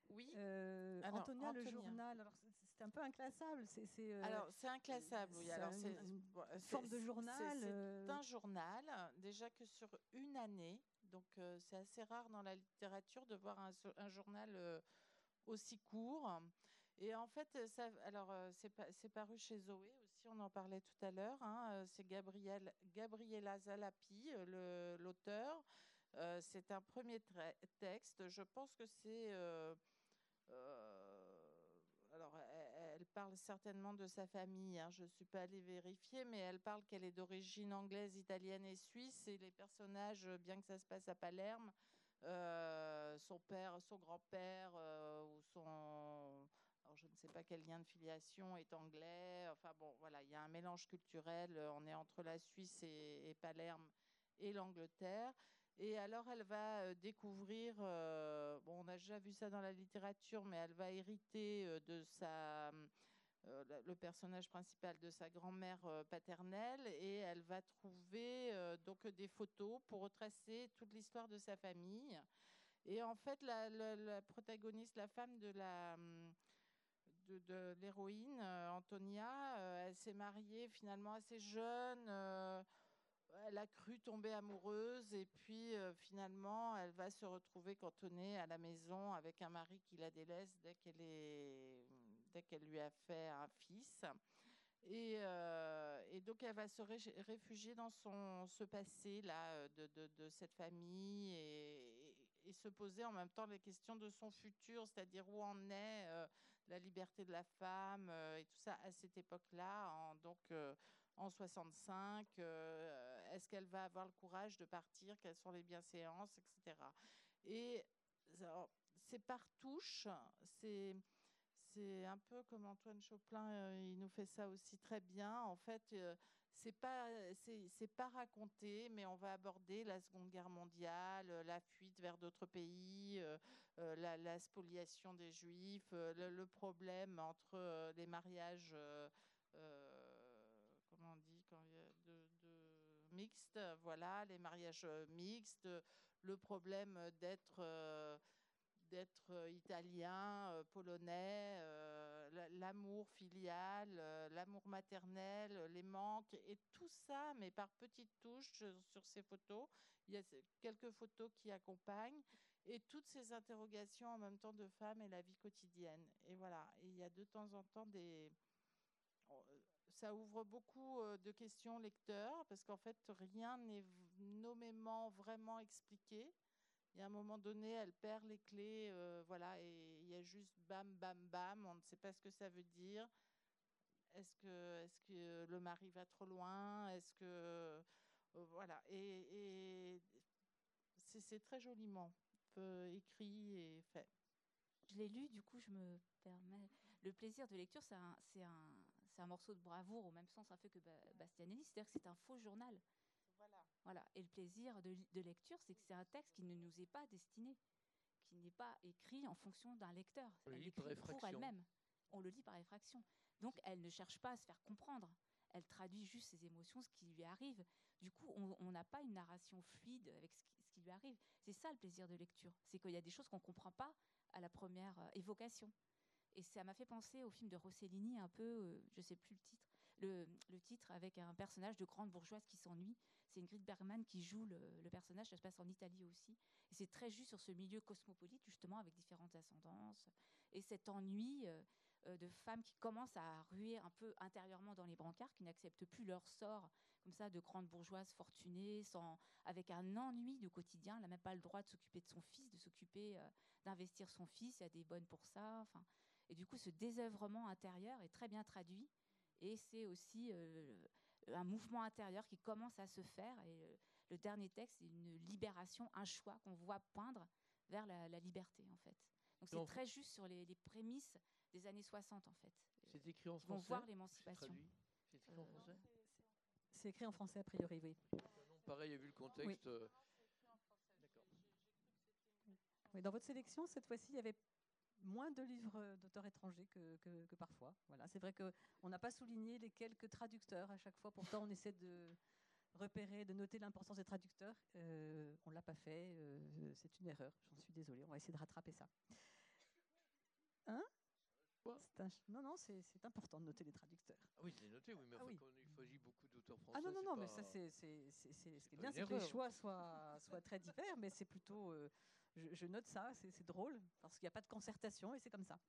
Oui. Euh, Antonia, le journal. Alors, c'est un peu inclassable. C'est, alors, c'est inclassable, oui. Alors, c'est une forme de journal. C'est un journal, déjà que sur une année. Donc, c'est assez rare dans la littérature de voir un, un journal aussi court. Et en fait, ça, alors c'est paru chez Zoé aussi, on en parlait tout à l'heure. Hein, c'est Gabriel, Gabriela Zalapi, l'auteur. c'est un premier texte. Je pense que c'est. Alors, elle, parle certainement de sa famille. Hein, je ne suis pas allée vérifier, mais elle parle qu'elle est d'origine anglaise, italienne et suisse. Et les personnages, bien que ça se passe à Palerme, son père, son grand-père ou son je ne sais pas quel lien de filiation est anglais. Enfin bon, voilà, il y a un mélange culturel. Euh, on est entre la Suisse et, Palerme et l'Angleterre. Et alors, elle va euh, découvrir, euh, bon, on a déjà vu ça dans la littérature, mais elle va hériter de sa, le personnage principal de sa grand-mère paternelle, et elle va trouver donc des photos pour retracer toute l'histoire de sa famille. Et en fait, la, protagoniste, la femme de la de, l'héroïne, euh, Antonia. Euh, elle s'est mariée finalement assez jeune. Euh, elle a cru tomber amoureuse et puis finalement, elle va se retrouver cantonnée à la maison avec un mari qui la délaisse dès qu'elle lui a fait un fils. Et, et, donc, elle va se réfugier dans son, ce passé-là de, de, de, cette famille et, se poser en même temps les questions de son futur, c'est-à-dire où en est la liberté de la femme euh, et tout ça à cette époque-là, en, donc euh, en 65. Euh, est-ce qu'elle va avoir le courage de partir Quelles sont les bienséances, etc. Et c'est par touche, c'est un peu comme Antoine Choplin, il nous fait ça aussi très bien. En fait, c'est pas pas raconté, mais on va aborder la Seconde Guerre mondiale, la fuite vers d'autres pays, euh, la, spoliation des Juifs, euh, le, problème entre euh, les mariages, comment on dit, quand de, de mixtes, voilà, les mariages mixtes, le problème d'être d'être italien, polonais, l'amour filial, l'amour maternel, les manques, et tout ça, mais par petites touches sur ces photos. Il y a quelques photos qui accompagnent et toutes ces interrogations en même temps de femmes et la vie quotidienne. Et voilà, il y a de temps en temps des... Ça ouvre beaucoup euh, de questions lecteurs, parce qu'en fait, rien n'est nommément vraiment expliqué. Y a un moment donné, elle perd les clés, euh, voilà, et il y a juste bam, bam, bam, on ne sait pas ce que ça veut dire. Est-ce que, est que le mari va trop loin? Est-ce que... Euh, voilà, et, et c'est très joliment écrit et fait. Je l'ai lu, du coup, je me permets. Le plaisir de lecture, c'est un, un, morceau de bravoure, au même sens un fait que Bastianelli, c'est-à-dire que c'est un faux journal. Voilà. voilà. Et le plaisir de, de lecture, c'est que c'est un texte qui ne nous est pas destiné, qui n'est pas écrit en fonction d'un lecteur. On elle écrit pour elle-même. On le lit par effraction. Donc, elle ne cherche pas à se faire comprendre. Elle traduit juste ses émotions, ce qui lui arrive. Du coup, on n'a pas une narration fluide avec ce qui, lui arrive. C'est ça le plaisir de lecture. C'est qu'il y a des choses qu'on ne comprend pas à la première euh, évocation. Et ça m'a fait penser au film de Rossellini, un peu, euh, je ne sais plus le titre, le, titre avec un personnage de grande bourgeoise qui s'ennuie. c'est Ingrid Bergman qui joue le, personnage, ça se passe en Italie aussi. Et c'est très juste sur ce milieu cosmopolite, justement, avec différentes ascendances. Et cet ennui de femmes qui commencent à ruer un peu intérieurement dans les brancards, qui n'acceptent plus leur sort comme ça de grandes bourgeoises fortunées, sans, avec un ennui du quotidien. Elle n'a même pas le droit de s'occuper de son fils, de s'occuper d'investir son fils. Il y a des bonnes pour ça. Enfin, et du coup, ce désœuvrement intérieur est très bien traduit. Et c'est aussi euh, un mouvement intérieur qui commence à se faire. Et le, dernier texte, c'est une libération, un choix qu'on voit poindre vers la, liberté, en fait. Donc c'est très juste sur les, prémices des années 60, en fait. C'est écrit en français. On voir l'émancipation. C'est écrit en français C'est écrit en français, a priori, oui. pareil, vu le contexte. Euh, oui, dans votre sélection, cette fois-ci, il y avait moins de livres d'auteurs étrangers que, que, parfois. Voilà, c'est vrai qu'on n'a pas souligné les quelques traducteurs à chaque fois. Pourtant, on essaie de repérer, de noter l'importance des traducteurs. Euh, on ne l'a pas fait. Euh, c'est une erreur. J'en suis désolée. On va essayer de rattraper ça. Hein? Non, non, c'est important de noter les traducteurs. Ah oui, je l'ai noté, oui, mais ah oui. choisit beaucoup d'auteurs français. Ah non, non, non, mais ça, c'est ce qui est bien, c'est que les choix soient, soient très divers, mais c'est plutôt. Euh, je, note ça, c'est drôle, parce qu'il n'y a pas de concertation et c'est comme ça.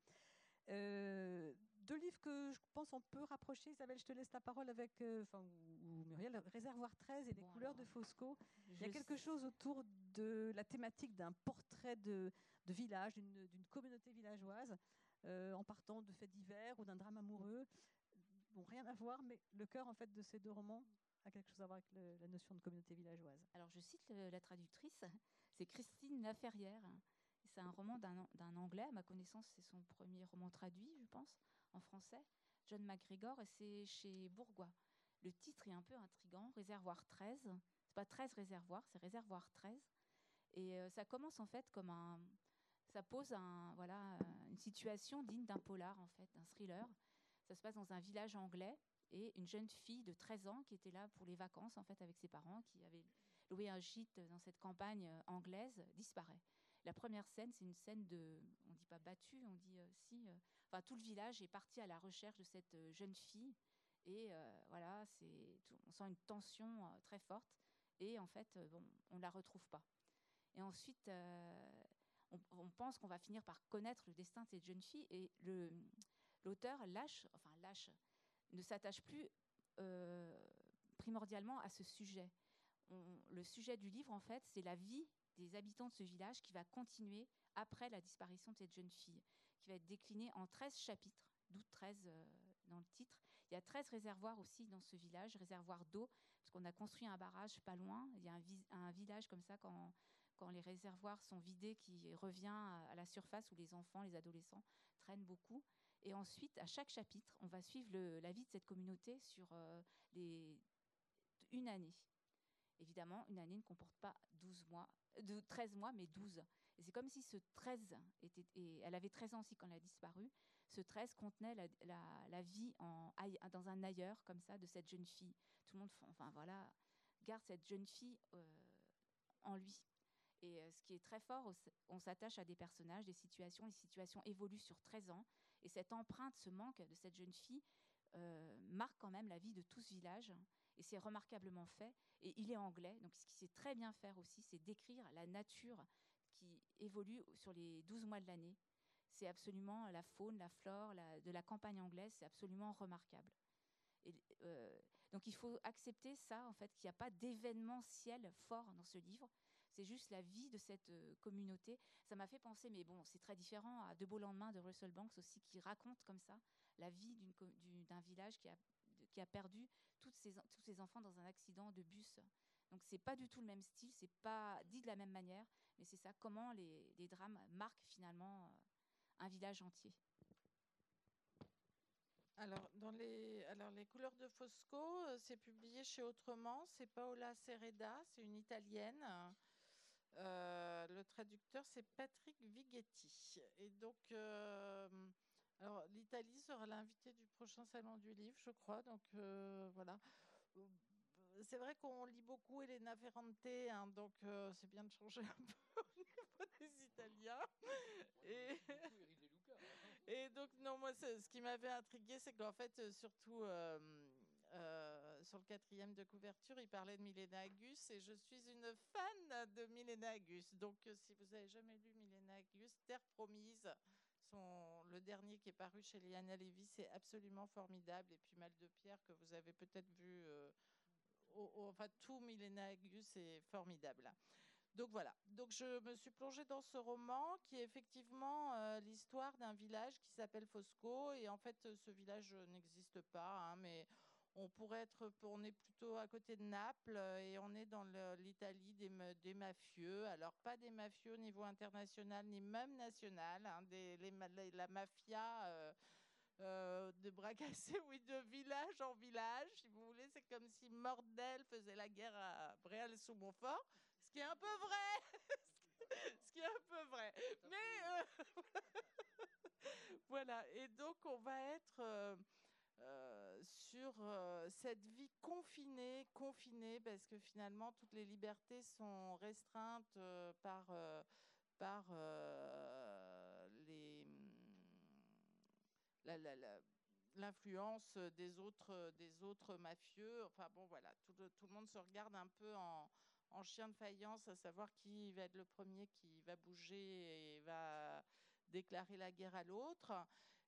Euh, deux livres que je pense on peut rapprocher. Isabelle, je te laisse la parole avec, euh, enfin, ou, Muriel, Réservoir 13 et les couleurs de Fosco. Il y a quelque chose autour de la thématique d'un portrait de, de village, d'une communauté villageoise, euh, en partant de faits divers ou d'un drame amoureux. Bon, rien à voir, mais le cœur en fait de ces deux romans a quelque chose à voir avec la notion de communauté villageoise. Alors je cite la traductrice c'est Christine Laferrière. C'est un roman d'un Anglais, à ma connaissance, c'est son premier roman traduit, je pense, en français. John McGregor, et c'est chez Bourgois. Le titre est un peu intrigant, Réservoir 13. C'est pas 13 réservoirs, c'est Réservoir 13. Et euh, ça commence en fait comme un. Ça pose un, voilà, une situation digne d'un polar, en fait, d'un thriller. Ça se passe dans un village anglais et une jeune fille de 13 ans qui était là pour les vacances, en fait, avec ses parents, qui avait louer un gîte dans cette campagne euh, anglaise disparaît. La première scène, c'est une scène de, on dit pas battue, on dit euh, si, euh, enfin tout le village est parti à la recherche de cette jeune fille et voilà, c'est, on sent une tension très forte et en fait, bon, on la retrouve pas. Et ensuite, on, pense qu'on va finir par connaître le destin de cette jeune fille et l'auteur lâche, enfin lâche, ne s'attache plus primordialement à ce sujet le sujet du livre, en fait, c'est la vie des habitants de ce village qui va continuer après la disparition de cette jeune fille, qui va être déclinée en 13 chapitres, d'où 13 euh, dans le titre. Il y a 13 réservoirs aussi dans ce village, réservoirs d'eau, parce qu'on a construit un barrage pas loin. Il y a un, village comme ça, quand, les réservoirs sont vidés, qui revient à, la surface où les enfants, les adolescents traînent beaucoup. Et ensuite, à chaque chapitre, on va suivre la vie de cette communauté sur euh, une année. Évidemment, une année ne comporte pas 12 mois, de 13 mois, mais 12. Et c'est comme si ce 13 était, et elle avait 13 ans aussi quand elle a disparu, ce 13 contenait la, vie dans un ailleurs comme ça de cette jeune fille. Tout le monde, enfin voilà, garde cette jeune fille euh, en lui. Et euh, ce qui est très fort, on s'attache à des personnages, des situations. Les situations évoluent sur 13 ans. Et cette empreinte, ce manque de cette jeune fille euh, marque quand même la vie de tout ce village et c'est remarquablement fait. Et il est anglais, donc ce qu'il sait très bien faire aussi, c'est décrire la nature qui évolue sur les 12 mois de l'année. C'est absolument la faune, la flore de la campagne anglaise, c'est absolument remarquable. Euh, donc il faut accepter ça, en fait, qu'il n'y a pas d'événementiel fort dans ce livre. C'est juste la vie de cette euh, communauté. Ça m'a fait penser, mais bon, c'est très différent à De beaux lendemains de Russell Banks aussi, qui raconte comme ça la vie d'un village qui a qui a perdu toutes ses, tous ses enfants dans un accident de bus. Donc c'est pas du tout le même style, c'est pas dit de la même manière, mais c'est ça comment les, les, drames marquent finalement euh, un village entier. Alors, dans les, alors, les couleurs de Fosco, euh, c'est publié chez Autrement. C'est Paola Sereda, c'est une italienne. Euh, le traducteur, c'est Patrick Vighetti. Et donc, alors, l'Italie sera l'invité du prochain salon du livre, je crois. Donc, euh, voilà. Euh, c'est vrai qu'on lit beaucoup Elena Ferrante, hein, donc euh, c'est bien de changer un [LAUGHS] peu au niveau des Italiens. Et, [LAUGHS] et donc, non, moi, ce qui m'avait intrigué, c'est qu'en fait, surtout sur le quatrième de couverture, il parlait de Milena Agus et je suis une fan de Milena Agus. Donc, si vous avez jamais lu Milena Agus, Terre promise, le dernier qui est paru chez Liana Levy, c'est absolument formidable. Et puis Mal de Pierre, que vous avez peut-être vu, enfin tout Milena Agus est formidable. Donc voilà, donc je me suis plongée dans ce roman qui est effectivement euh, l'histoire d'un village qui s'appelle Fosco et en fait ce village n'existe pas, hein, mais on pourrait être, on est plutôt à côté de Naples et on est dans l'Italie des, des, mafieux. Alors pas des mafieux au niveau international ni même national, hein, des, les, la mafia. Euh, euh, de bras cassés, oui, de village en village, si vous voulez. C'est comme si Mordel faisait la guerre à Bréal-sous-Montfort. Ce qui est un peu vrai. [LAUGHS] Ce qui est un peu vrai. Mais euh, [LAUGHS] voilà. Et donc, on va être euh, euh, sur cette vie confinée, confinée, parce que finalement, toutes les libertés sont restreintes par, par les. l'influence des autres, des autres mafieux. Enfin bon, voilà, tout tout le monde se regarde un peu en, en chien de faïence, à savoir qui va être le premier qui va bouger et va déclarer la guerre à l'autre.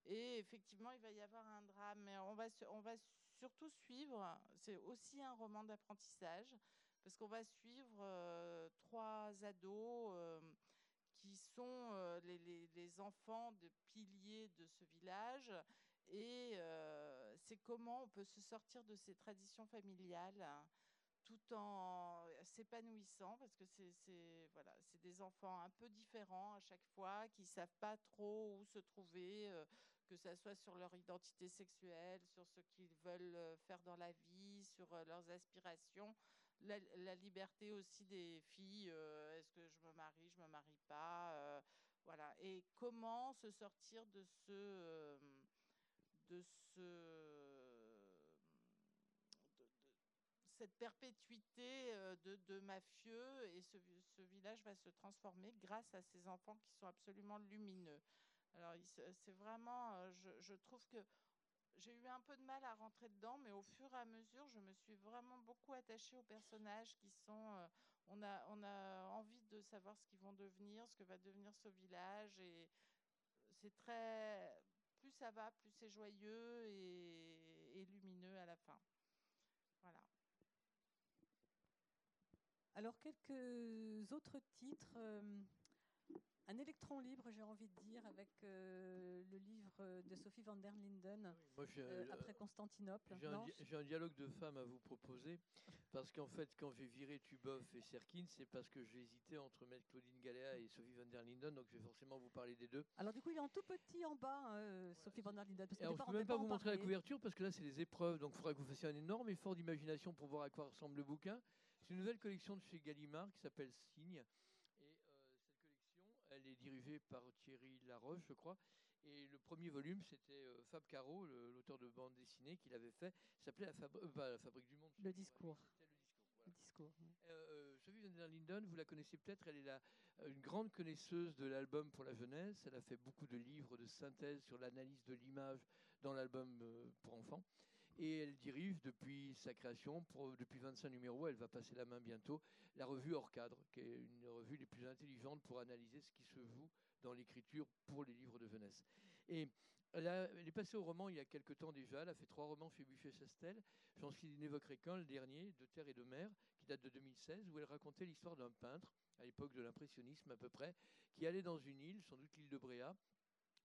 Et effectivement, il va y avoir un drame. Mais on va, surtout suivre, c'est aussi un roman d'apprentissage, parce qu'on va suivre euh, trois ados euh, qui sont euh, les, enfants de piliers de ce village. Et c'est comment on peut se sortir de ces traditions familiales tout en s'épanouissant parce que c'est des enfants un peu différents à chaque fois qui savent pas trop où se trouver que ça soit sur leur identité sexuelle, sur ce qu'ils veulent euh, faire dans la vie, sur euh, leurs aspirations, la, liberté aussi des filles, est-ce que je me marie, je me marie pas, voilà, et comment se sortir de ce de ce cette perpétuité euh, de, mafieux et ce, village va se transformer grâce à ces enfants qui sont absolument lumineux. Alors c'est vraiment, euh, je, trouve que j'ai eu un peu de mal à rentrer dedans, mais au fur et à mesure, je me suis vraiment beaucoup attachée aux personnages qui sont. Euh, on, a, on a envie de savoir ce qu'ils vont devenir, ce que va devenir ce village, et c'est très. Plus ça va, plus c'est joyeux et, et lumineux à la fin. Voilà. Alors, quelques autres titres. Euh, un électron libre, j'ai envie de dire, avec euh, le livre de Sophie van der Linden, euh, après Constantinople. J'ai un, dialogue de femmes à vous proposer, parce qu'en fait, quand j'ai viré Tuboff et Serkin, c'est parce que j'ai hésité entre mettre Claudine Galéa et Sophie van der Linden, donc je vais forcément vous parler des deux. Alors du coup, il est en tout petit en bas, hein, Sophie van der Linden. je ne peux même pas vous montrer la couverture, parce que là, c'est des épreuves, donc il faudra que vous fassiez un énorme effort d'imagination pour voir à quoi ressemble le bouquin. C'est une nouvelle collection de chez Gallimard qui s'appelle Signe. Euh, dirigée par Thierry Laroche, je crois. Et le premier volume, c'était euh, Fab Caro, l'auteur de bande dessinée, qui l'avait fait. S'appelait la, euh, la, Fabrique du Monde. Le discours. Le discours. Linden, vous la connaissez peut-être, elle est la, une grande connaisseuse de l'album pour la jeunesse. Elle a fait beaucoup de livres de synthèse sur l'analyse de l'image dans l'album pour enfants et elle dirige depuis sa création, depuis 25 numéros, elle va passer la main bientôt, la revue Hors Cadre, qui est une revue les plus intelligentes pour analyser ce qui se joue dans l'écriture pour les livres de jeunesse. Et elle, est passée au roman il y a quelque temps déjà, elle a fait trois romans chez Buffet-Chastel, j'en n'évoquerai qu'un, le dernier, De terre et de mer, qui date de 2016, où elle racontait l'histoire d'un peintre, à l'époque de l'impressionnisme à peu près, qui allait dans une île, sans doute l'île de Bréa,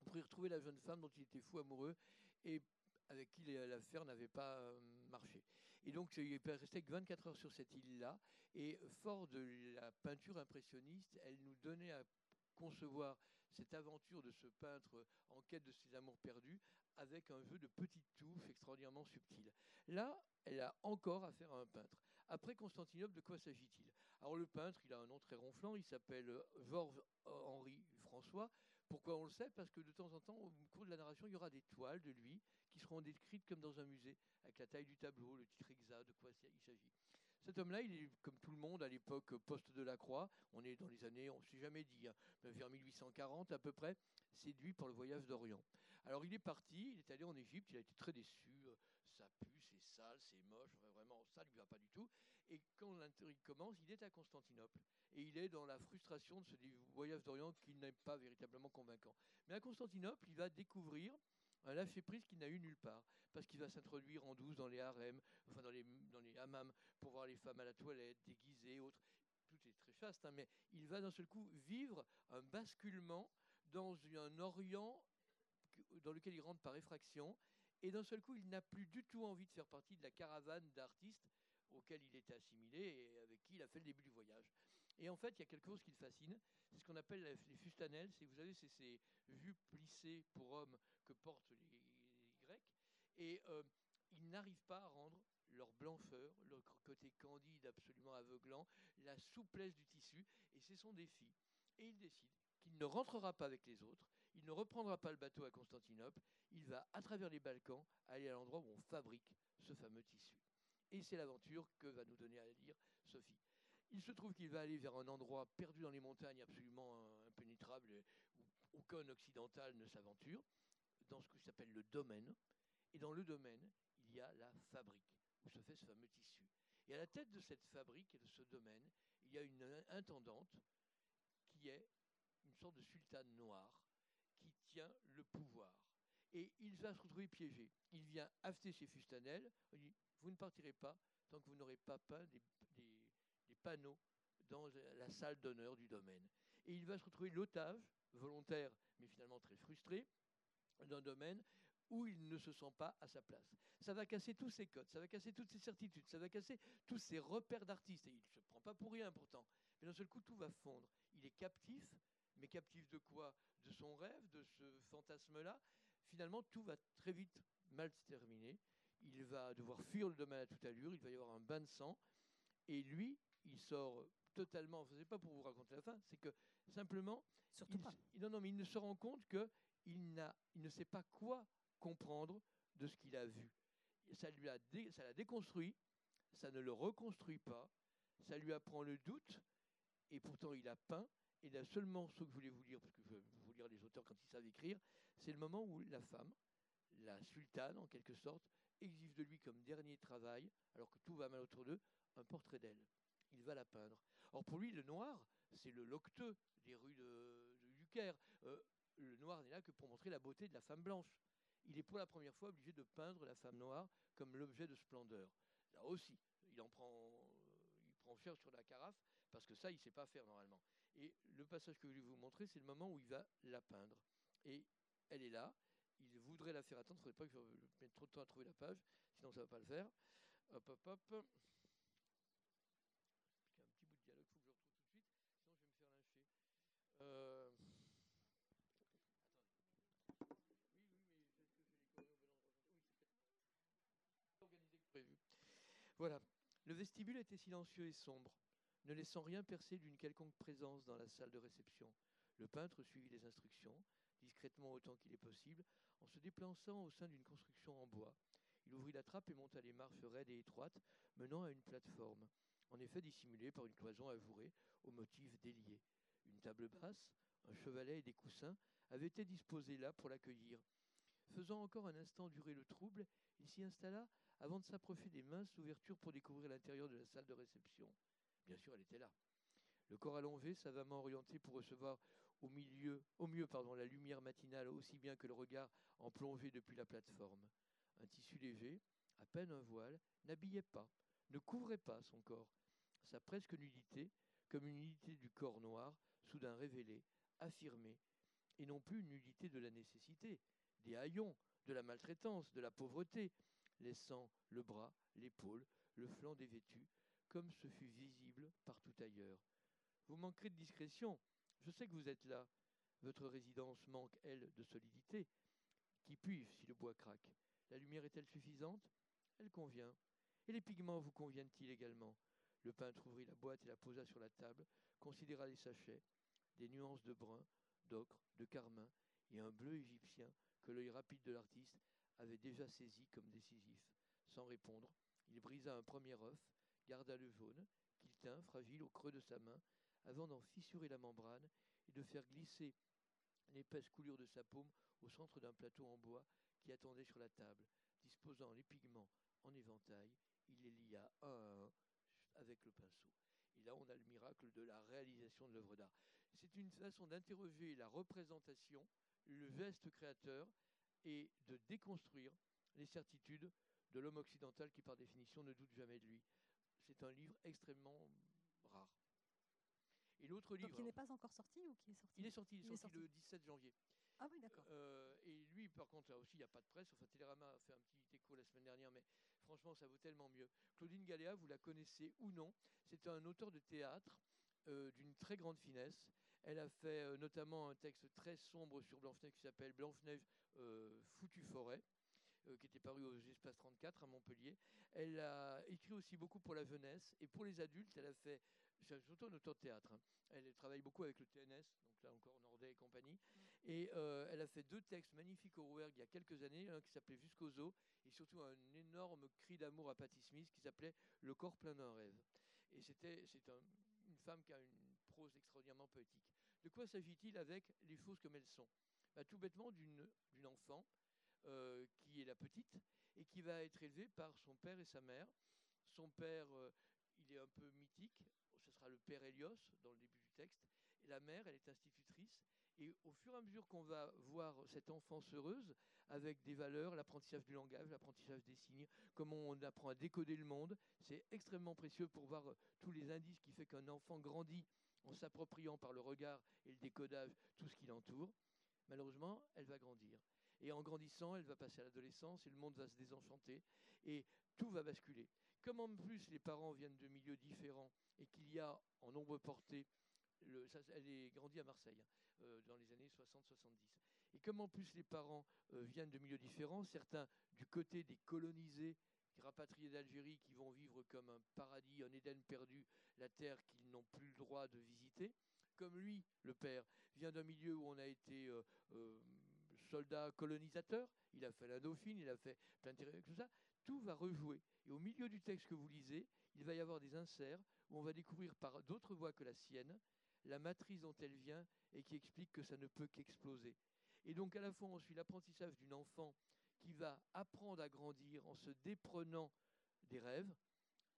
pour y retrouver la jeune femme dont il était fou amoureux, et avec qui l'affaire n'avait pas euh, marché. Et donc, il est resté que 24 heures sur cette île-là. Et fort de la peinture impressionniste, elle nous donnait à concevoir cette aventure de ce peintre en quête de ses amours perdus avec un jeu de petites touches extraordinairement subtiles. Là, elle a encore affaire à un peintre. Après Constantinople, de quoi s'agit-il? Alors le peintre, il a un nom très ronflant, il s'appelle Georges-Henri François. Pourquoi on le sait? Parce que de temps en temps, au cours de la narration, il y aura des toiles de lui qui seront décrites comme dans un musée, avec la taille du tableau, le titre exact, de quoi il s'agit. Cet homme-là, il est comme tout le monde à l'époque poste de la Croix. On est dans les années, on ne s'est jamais dit, vers 1840 à peu près, séduit par le voyage d'Orient. Alors il est parti, il est allé en Égypte, il a été très déçu, euh, ça pue, c'est sale, c'est moche, vraiment, ça ne lui va pas du tout. Et quand l'intrigue commence, il est à Constantinople. Et il est dans la frustration de ce voyage d'Orient qui n'est pas véritablement convaincant. Mais à Constantinople, il va découvrir un lâcher-prise qu'il n'a eu nulle part, parce qu'il va s'introduire en douce dans les harems, enfin dans les, hammams, pour voir les femmes à la toilette, déguisées, autres. Tout est très chaste, hein, mais il va d'un seul coup vivre un basculement dans un Orient dans lequel il rentre par effraction, et d'un seul coup, il n'a plus du tout envie de faire partie de la caravane d'artistes auquel il était assimilé et avec qui il a fait le début du voyage. Et en fait, il y a quelque chose qui le fascine, c'est ce qu'on appelle les fustanelles. C'est, vous savez, c'est ces vues plissées pour hommes que portent les, Grecs. Et euh, ils n'arrivent pas à rendre leur blancheur, leur côté candide absolument aveuglant, la souplesse du tissu. Et c'est son défi. Et il décide qu'il ne rentrera pas avec les autres, il ne reprendra pas le bateau à Constantinople, il va à travers les Balkans aller à l'endroit où on fabrique ce fameux tissu. Et c'est l'aventure que va nous donner à lire Sophie. Il se trouve qu'il va aller vers un endroit perdu dans les montagnes, absolument impénétrable, où aucun occidental ne s'aventure, dans ce qui s'appelle le domaine. Et dans le domaine, il y a la fabrique, où se fait ce fameux tissu. Et à la tête de cette fabrique et de ce domaine, il y a une intendante qui est une sorte de sultane noire qui tient le pouvoir. Et il va se retrouver piégé. Il vient acheter ses fustanelles. Il dit Vous ne partirez pas tant que vous n'aurez pas peint des, panneaux dans la salle d'honneur du domaine. Et il va se retrouver l'otage, volontaire, mais finalement très frustré, d'un domaine où il ne se sent pas à sa place. Ça va casser tous ses codes, ça va casser toutes ses certitudes, ça va casser tous ses repères d'artiste. Et il ne se prend pas pour rien pourtant. Mais d'un seul coup, tout va fondre. Il est captif, mais captif de quoi? De son rêve, de ce fantasme-là. Finalement, tout va très vite mal se terminer. Il va devoir fuir le domaine à toute allure, il va y avoir un bain de sang. Et lui, il sort totalement, ce n'est pas pour vous raconter la fin, c'est que simplement, Surtout pas. non, non, mais il ne se rend compte qu'il il ne sait pas quoi comprendre de ce qu'il a vu. Ça lui a ça l'a déconstruit, ça ne le reconstruit pas, ça lui apprend le doute, et pourtant il a peint. Et là seulement ce que je voulais vous lire, parce que je vais vous lire les auteurs quand ils savent écrire, c'est le moment où la femme, la sultane en quelque sorte, exige de lui comme dernier travail, alors que tout va mal autour d'eux, un portrait d'elle. Il va la peindre. Or pour lui, le noir, c'est le locteux des rues de, du Caire. Euh, le noir n'est là que pour montrer la beauté de la femme blanche. Il est pour la première fois obligé de peindre la femme noire comme l'objet de splendeur. Là aussi, il en prend, il prend cher sur la carafe, parce que ça, il ne sait pas faire normalement. Et le passage que je vais vous montrer, c'est le moment où il va la peindre. Et elle est là, il voudrait la faire attendre, il ne faudrait pas que je mette trop de temps à trouver la page, sinon ça ne va pas le faire. Hop, hop, hop. Euh, voilà. Le vestibule était silencieux et sombre, ne laissant rien percer d'une quelconque présence dans la salle de réception. Le peintre suivit les instructions, discrètement autant qu'il est possible, en se déplaçant au sein d'une construction en bois. Il ouvrit la trappe et monta les marches raides et étroites menant à une plateforme, en effet dissimulée par une cloison avourée au motif délié. Une table basse, un chevalet et des coussins avaient été disposés là pour l'accueillir. Faisant encore un instant durer le trouble, il s'y installa avant de s'approcher des minces ouvertures pour découvrir l'intérieur de la salle de réception. Bien sûr, elle était là. Le corps allongé, savamment orienté pour recevoir au, milieu, au mieux pardon, la lumière matinale aussi bien que le regard en plongée depuis la plateforme. Un tissu léger, à peine un voile, n'habillait pas, ne couvrait pas son corps. Sa presque nudité, comme une nudité du corps noir, soudain révélée, affirmée, et non plus une nudité de la nécessité, des haillons, de la maltraitance, de la pauvreté, laissant le bras, l'épaule, le flanc dévêtu, comme ce fut visible partout ailleurs. Vous manquerez de discrétion. Je sais que vous êtes là. Votre résidence manque, elle, de solidité. Qui puis si le bois craque La lumière est-elle suffisante? Elle convient. Et les pigments vous conviennent-ils également? Le peintre ouvrit la boîte et la posa sur la table, considéra les sachets, des nuances de brun, d'ocre, de carmin et un bleu égyptien que l'œil rapide de l'artiste avait déjà saisi comme décisif. Sans répondre, il brisa un premier œuf, garda le jaune, qu'il tint fragile au creux de sa main, avant d'en fissurer la membrane et de faire glisser l'épaisse coulure de sa paume au centre d'un plateau en bois qui attendait sur la table, disposant les pigments en éventail, il les lia un à un avec le pinceau. Et là, on a le miracle de la réalisation de l'œuvre d'art. C'est une façon d'interroger la représentation, le geste créateur et de déconstruire les certitudes de l'homme occidental qui, par définition, ne doute jamais de lui. C'est un livre extrêmement. Et l'autre livre. Il n'est pas encore sorti ou qui est sorti Il est sorti, il est, sorti, le 17 janvier. Ah oui, d'accord. Euh, et lui, par contre, là aussi, il n'y a pas de presse. Enfin, Télérama a fait un petit écho la semaine dernière, mais franchement, ça vaut tellement mieux. Claudine Galéa, vous la connaissez ou non C'est un auteur de théâtre euh, d'une très grande finesse. Elle a fait euh, notamment un texte très sombre sur Blanche-Neige qui s'appelle Blanche-Neige foutue forêt qui était paru aux Espaces 34 à Montpellier. Elle a écrit aussi beaucoup pour la jeunesse et pour les adultes. Elle a fait, surtout de théâtre. Hein. Elle travaille beaucoup avec le TNS, donc là encore Nordet et compagnie. Et euh, elle a fait deux textes magnifiques au Rouergue il y a quelques années, un qui s'appelait Jusqu'aux os, et surtout un énorme cri d'amour à Patti Smith qui s'appelait Le corps plein d'un rêve. Et c'était, c'est une femme qui a une prose extraordinairement poétique. De quoi s'agit-il avec Les choses comme elles sont? Bah, Tout bêtement d'une, enfant euh, qui est la petite et qui va être élevée par son père et sa mère. Son père, euh, il est un peu mythique, le père Elios dans le début du texte, et la mère, elle est institutrice, et au fur et à mesure qu'on va voir cette enfance heureuse, avec des valeurs, l'apprentissage du langage, l'apprentissage des signes, comment on apprend à décoder le monde, c'est extrêmement précieux pour voir tous les indices qui fait qu'un enfant grandit en s'appropriant par le regard et le décodage tout ce qui l'entoure. Malheureusement, elle va grandir. Et en grandissant, elle va passer à l'adolescence et le monde va se désenchanter et tout va basculer. Comme en plus les parents viennent de milieux différents et qu'il y a en nombre porté, le, elle est grandie à Marseille, euh, dans les années 60-70. Et comme en plus les parents euh, viennent de milieux différents, certains du côté des colonisés, rapatriés d'Algérie, qui vont vivre comme un paradis, un Éden perdu, la terre qu'ils n'ont plus le droit de visiter, comme lui, le père, vient d'un milieu où on a été euh, soldat colonisateur, il a fait la Dauphine, il a fait plein de tout ça, tout va rejouer. Et au milieu du texte que vous lisez, il va y avoir des inserts où on va découvrir par d'autres voix que la sienne la matrice dont elle vient et qui explique que ça ne peut qu'exploser. Et donc à la fois on suit l'apprentissage d'une enfant qui va apprendre à grandir en se déprenant des rêves,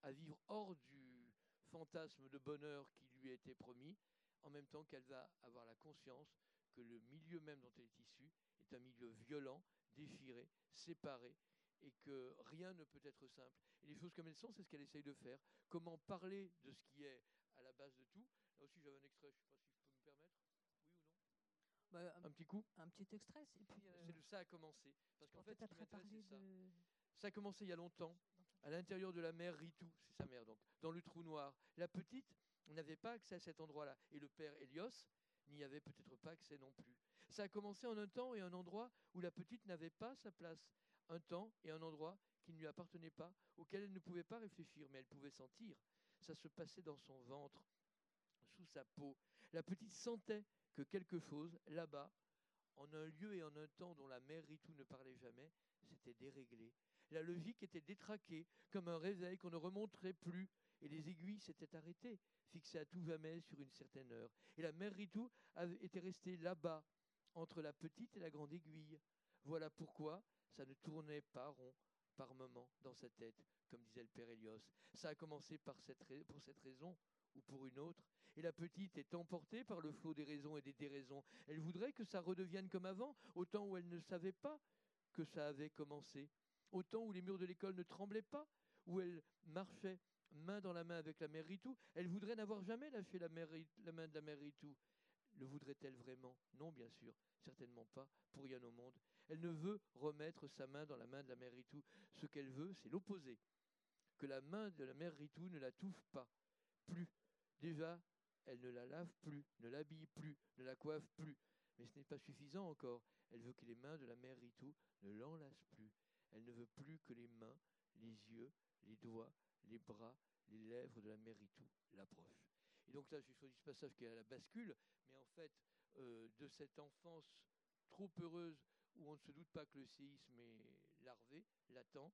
à vivre hors du fantasme de bonheur qui lui a été promis, en même temps qu'elle va avoir la conscience que le milieu même dont elle est issue est un milieu violent, déchiré, séparé, et que rien ne peut être simple. Et les choses comme elles sont, c'est ce qu'elle essaye de faire. Comment parler de ce qui est à la base de tout. Là aussi, j'avais un extrait, je ne sais pas si je peux me permettre. Oui ou non? Bah, un, petit coup? Un petit extrait. Et puis, euh, C'est de ça à commencer. Parce qu'en fait, ce qui m'intéresse, c'est ça. Ça a commencé il y a longtemps, à l'intérieur de la mer Ritou, c'est sa mère donc, dans le trou noir. La petite n'avait pas accès à cet endroit-là. Et le père Elios n'y avait peut-être pas accès non plus. Ça a commencé en un temps et un endroit où la petite n'avait pas sa place. Un temps et un endroit qui ne lui appartenait pas, auquel elle ne pouvait pas réfléchir, mais elle pouvait sentir. Ça se passait dans son ventre, sous sa peau. La petite sentait que quelque chose, là-bas, en un lieu et en un temps dont la mère Ritou ne parlait jamais, s'était déréglé. La logique était détraquée, comme un réveil qu'on ne remonterait plus, et les aiguilles s'étaient arrêtées, fixées à tout jamais sur une certaine heure. Et la mère Ritou était restée là-bas, entre la petite et la grande aiguille. Voilà pourquoi ça ne tournait pas rond par moment dans sa tête, comme disait le père Elios. Ça a commencé pour cette raison ou pour une autre, et la petite est emportée par le flot des raisons et des déraisons. Elle voudrait que ça redevienne comme avant, au temps où elle ne savait pas que ça avait commencé, au temps où les murs de l'école ne tremblaient pas, où elle marchait main dans la main avec la mère Ritou. Elle voudrait n'avoir jamais lâché la main de la mère Ritou. Le voudrait-elle vraiment? Non, bien sûr, certainement pas, pour rien au monde. Elle ne veut remettre sa main dans la main de la mère Ritou. Ce qu'elle veut, c'est l'opposé. Que la main de la mère Ritou ne la touche pas, plus. Déjà, elle ne la lave plus, ne l'habille plus, ne la coiffe plus. Mais ce n'est pas suffisant encore. Elle veut que les mains de la mère Ritou ne l'enlacent plus. Elle ne veut plus que les mains, les yeux, les doigts, les bras, les lèvres de la mère Ritou l'approchent. Et donc là, j'ai choisi ce passage qui est à la bascule, mais en fait, euh, de cette enfance trop heureuse où on ne se doute pas que le séisme est larvé, latent,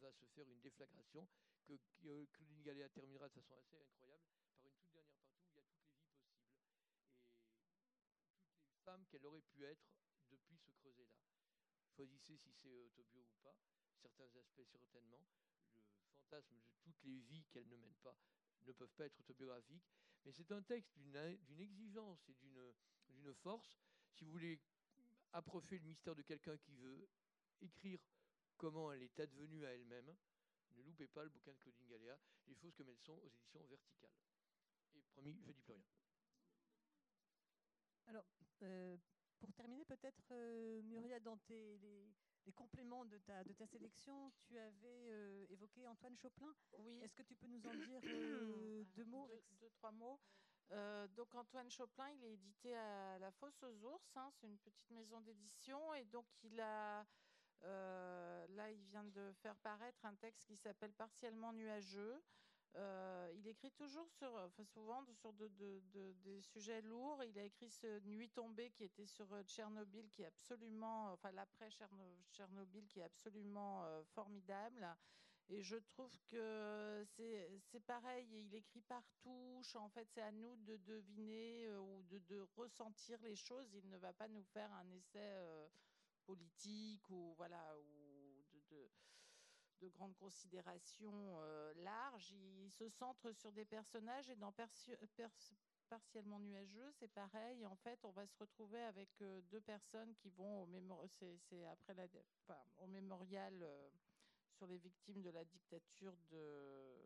va se faire une déflagration que, que Claudine Galéa terminera de façon assez incroyable par une toute dernière partie où il y a toutes les vies possibles et toutes les femmes qu'elle aurait pu être depuis ce creuset-là. Choisissez si c'est autobio ou pas. certains aspects certainement. Le fantasme de toutes les vies qu'elle ne mène pas ne peuvent pas être autobiographiques, mais c'est un texte d'une exigence et d'une force. Si vous voulez approcher le mystère de quelqu'un qui veut écrire comment elle est advenue à elle-même, ne loupez pas le bouquin de Claudine Galéa, Les choses comme elles sont aux éditions verticales. Et promis, je dis plus rien. Alors, euh, pour terminer, peut-être, euh, Muriel, dans tes, compléments de ta, de ta sélection, tu avais euh, évoqué Antoine Choplin. Oui. Est-ce que tu peux nous en [COUGHS] dire deux mots? deux, trois mots. donc Antoine Choplin, il est édité à la Fosse aux Ours, hein, c'est une petite maison d'édition, et donc il a euh, là, il vient de faire paraître un texte qui s'appelle Partiellement nuageux. Euh, il écrit toujours sur, enfin souvent sur des sujets lourds. Il a écrit ce Nuit tombée qui était sur euh, Tchernobyl, qui est absolument, enfin l'après Tchernobyl, qui est absolument formidable. Et je trouve que c'est pareil, il écrit par touche. En fait, c'est à nous de deviner ou de, ressentir les choses. Il ne va pas nous faire un essai politique ou voilà de, grandes considérations euh, larges. Il se centre sur des personnages et dans partiellement nuageux, c'est pareil. En fait, on va se retrouver avec euh, deux personnes qui vont au c'est après la, au mémorial euh, sur les victimes de la dictature de,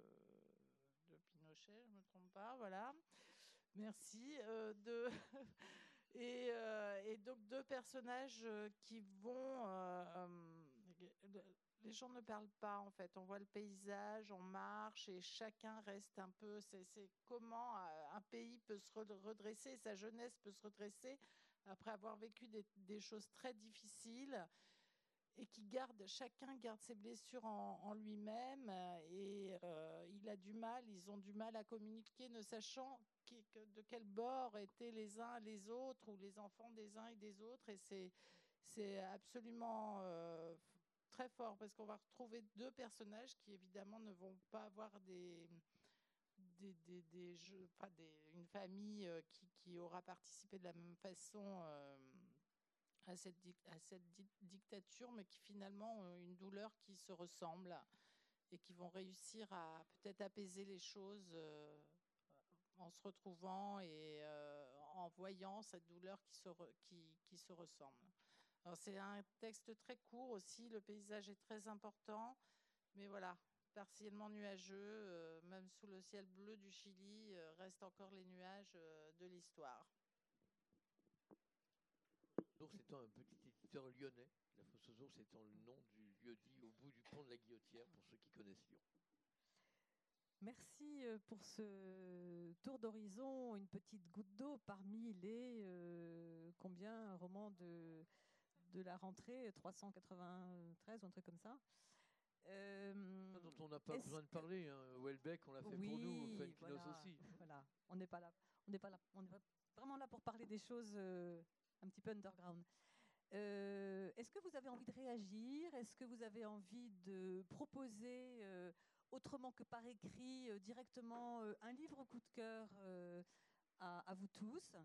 de Pinochet, je me trompe pas, voilà. Merci. de [LAUGHS] Euh, et, donc deux personnages qui vont... Euh, gens ne parlent pas en fait. On voit le paysage, on marche et chacun reste un peu. C'est comment un pays peut se redresser, sa jeunesse peut se redresser après avoir vécu des, choses très difficiles et qui garde, chacun garde ses blessures en, lui-même et il a du mal, ils ont du mal à communiquer, ne sachant de quel bord étaient les uns les autres ou les enfants des uns et des autres. Et c'est, absolument euh, très fort parce qu'on va retrouver deux personnages qui évidemment ne vont pas avoir des, jeux, une famille euh, qui, aura participé de la même façon euh, à cette, dictature, mais qui finalement ont une douleur qui se ressemble et qui vont réussir à peut-être apaiser les choses en se retrouvant et euh, en voyant cette douleur qui se, qui se ressemble. C'est un texte très court aussi, le paysage est très important, mais voilà, partiellement nuageux, euh, même sous le ciel bleu du Chili, euh, restent encore les nuages de l'histoire. C'est un petit éditeur lyonnais. La Fosse aux Ours étant le nom du lieu dit au bout du pont de la Guillotière, pour ceux qui connaissent Lyon. Merci euh, pour ce tour d'horizon, une petite goutte d'eau parmi les euh, combien romans de, de la rentrée 393 ou un truc comme ça. Euh, dont on n'a pas besoin de parler. Hein. Welbeck, on l'a fait pour nous, voilà, aussi. Voilà, on n'est pas là, on n'est pas là, on est vraiment là pour parler des choses un petit peu underground. Est-ce que vous avez envie de réagir? Est-ce que vous avez envie de proposer autrement que par écrit, euh, directement euh, un livre coup de cœur euh, à, vous tous?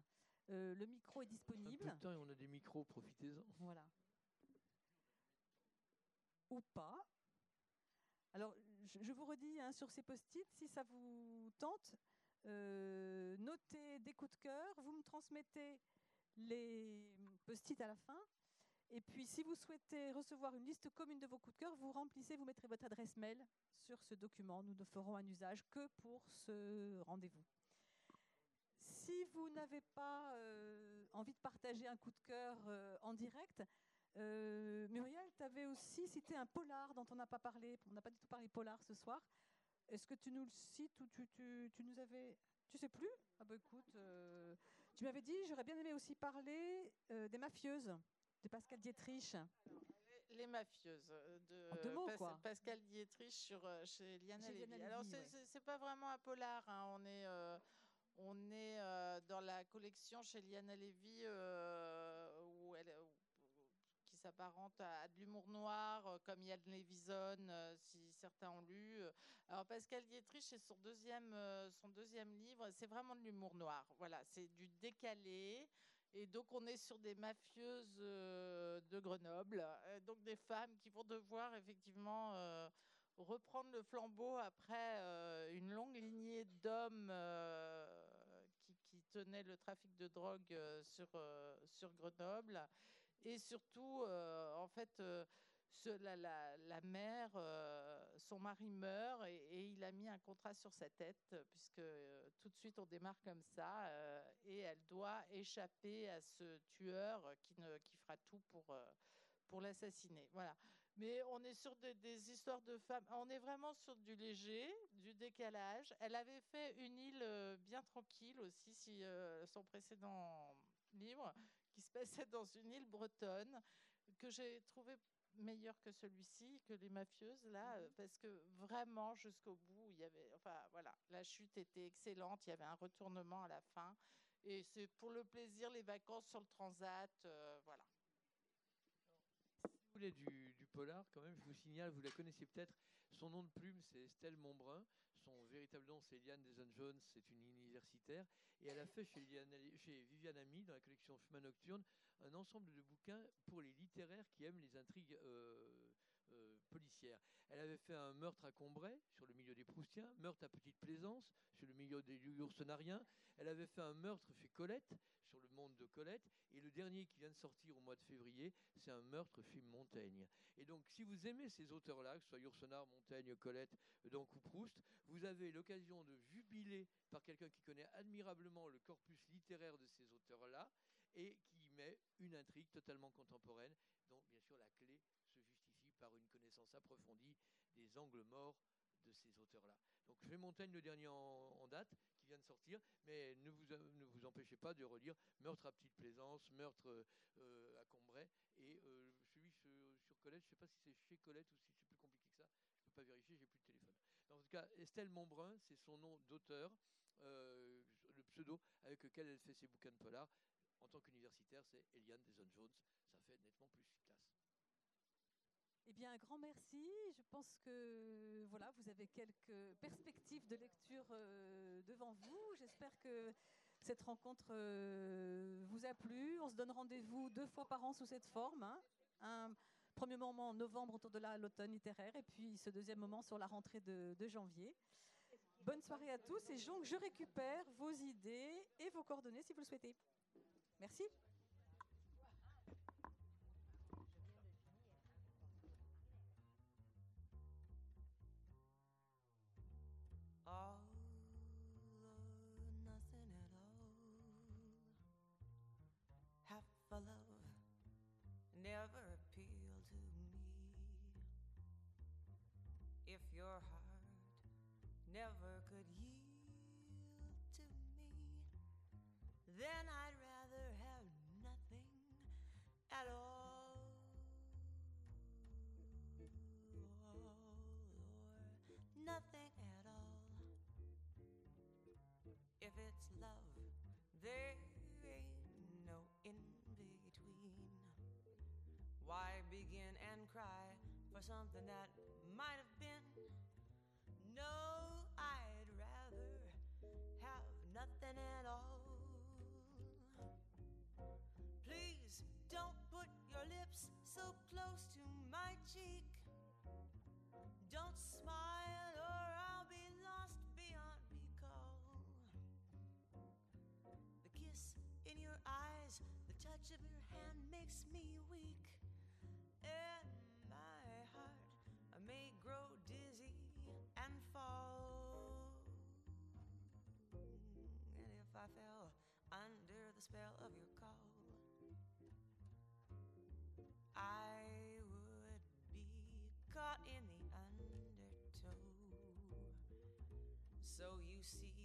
Le micro est disponible. On a, on a des micros, profitez-en. Voilà. Ou pas. Alors, je, vous redis hein, sur ces post-it, si ça vous tente, notez des coups de cœur, vous me transmettez les post-it à la fin. Et puis, si vous souhaitez recevoir une liste commune de vos coups de cœur, vous remplissez, vous mettrez votre adresse mail sur ce document. Nous ne ferons un usage que pour ce rendez-vous. Si vous n'avez pas euh, envie de partager un coup de cœur euh, en direct, euh, Muriel, tu avais aussi cité un polar dont on n'a pas parlé. On n'a pas du tout parlé polar ce soir. Est-ce que tu nous le cites ou tu, tu, tu nous avais... Tu sais plus? Ah bah écoute, tu m'avais dit, j'aurais bien aimé aussi parler des mafieuses de Pascal Dietrich les mafieuses de Pascal Dietrich sur, chez Liana Lévy. Alors, c'est pas vraiment un polar. Hein. On est, euh, on est euh, dans la collection chez Liana où elle, qui s'apparente à, de l'humour noir, comme Yann Levison, si certains ont lu. Alors, Pascal Dietrich, c'est son deuxième, son deuxième livre. C'est vraiment de l'humour noir. Voilà, c'est du décalé. Et donc, on est sur des mafieuses de Grenoble, donc des femmes qui vont devoir effectivement reprendre le flambeau après une longue lignée d'hommes tenaient le trafic de drogue sur, sur Grenoble. Et surtout, en fait, la, mère, euh, son mari meurt et, il a mis un contrat sur sa tête, puisque euh, tout de suite on démarre comme ça, euh, et elle doit échapper à ce tueur qui, ne, qui fera tout pour, pour l'assassiner. Voilà. Mais on est sur des, histoires de femmes, on est vraiment sur du léger, du décalage. Elle avait fait une île bien tranquille aussi, si son précédent livre, qui se passait dans une île bretonne que j'ai trouvé meilleur que celui-ci, que les mafieuses, là, mhm. euh, parce que vraiment, jusqu'au bout, il y avait. Enfin, voilà, la chute était excellente, il y avait un retournement à la fin. Et c'est pour le plaisir, les vacances sur le transat, euh, voilà. Si vous voulez du, polar, quand même, je vous signale, vous la connaissez peut-être, son nom de plume, c'est Estelle Montbrun. Son véritable nom, c'est Eliane Deson-Jones, c'est une universitaire. Et elle a fait chez, Viviane Ami, dans la collection Chemin Nocturne, un ensemble de bouquins pour les littéraires qui aiment les intrigues euh, euh, policières. Elle avait fait un meurtre à Combray, sur le milieu des Proustiens, meurtre à Petite Plaisance, sur le milieu des Ursonariens. Elle avait fait un meurtre chez Colette, monde de Colette. Et le dernier qui vient de sortir au mois de février, c'est un meurtre film Montaigne. Et donc, si vous aimez ces auteurs-là, que ce soit Yourcenar, Montaigne, Colette, donc ou Proust, vous avez l'occasion de jubiler par quelqu'un qui connaît admirablement le corpus littéraire de ces auteurs-là et qui met une intrigue totalement contemporaine, dont bien sûr la clé se justifie par une connaissance approfondie des angles morts de ces auteurs-là. Donc je vais Montaigne, le dernier en, date, vient de sortir, mais ne vous, ne vous empêchez pas de relire Meurtre à Petite Plaisance, Meurtre euh, à Combray, et euh, celui sur, Colette, je ne sais pas si c'est chez Colette ou si c'est plus compliqué que ça, je ne peux pas vérifier, j'ai plus de téléphone. en tout cas, Estelle Montbrun, c'est son nom d'auteur, euh, le pseudo avec lequel elle fait ses bouquins de polar en tant qu'universitaire, c'est Eliane Deson-Jones. Ça fait nettement plus. Eh bien, un grand merci. Je pense que voilà, vous avez quelques perspectives de lecture euh, devant vous. J'espère que cette rencontre euh, vous a plu. On se donne rendez-vous deux fois par an sous cette forme. Hein. Un premier moment en novembre autour de l'automne littéraire et puis ce deuxième moment sur la rentrée de, de janvier. Bonne soirée à tous et donc je récupère vos idées et vos coordonnées si vous le souhaitez. Merci. And cry for something that see,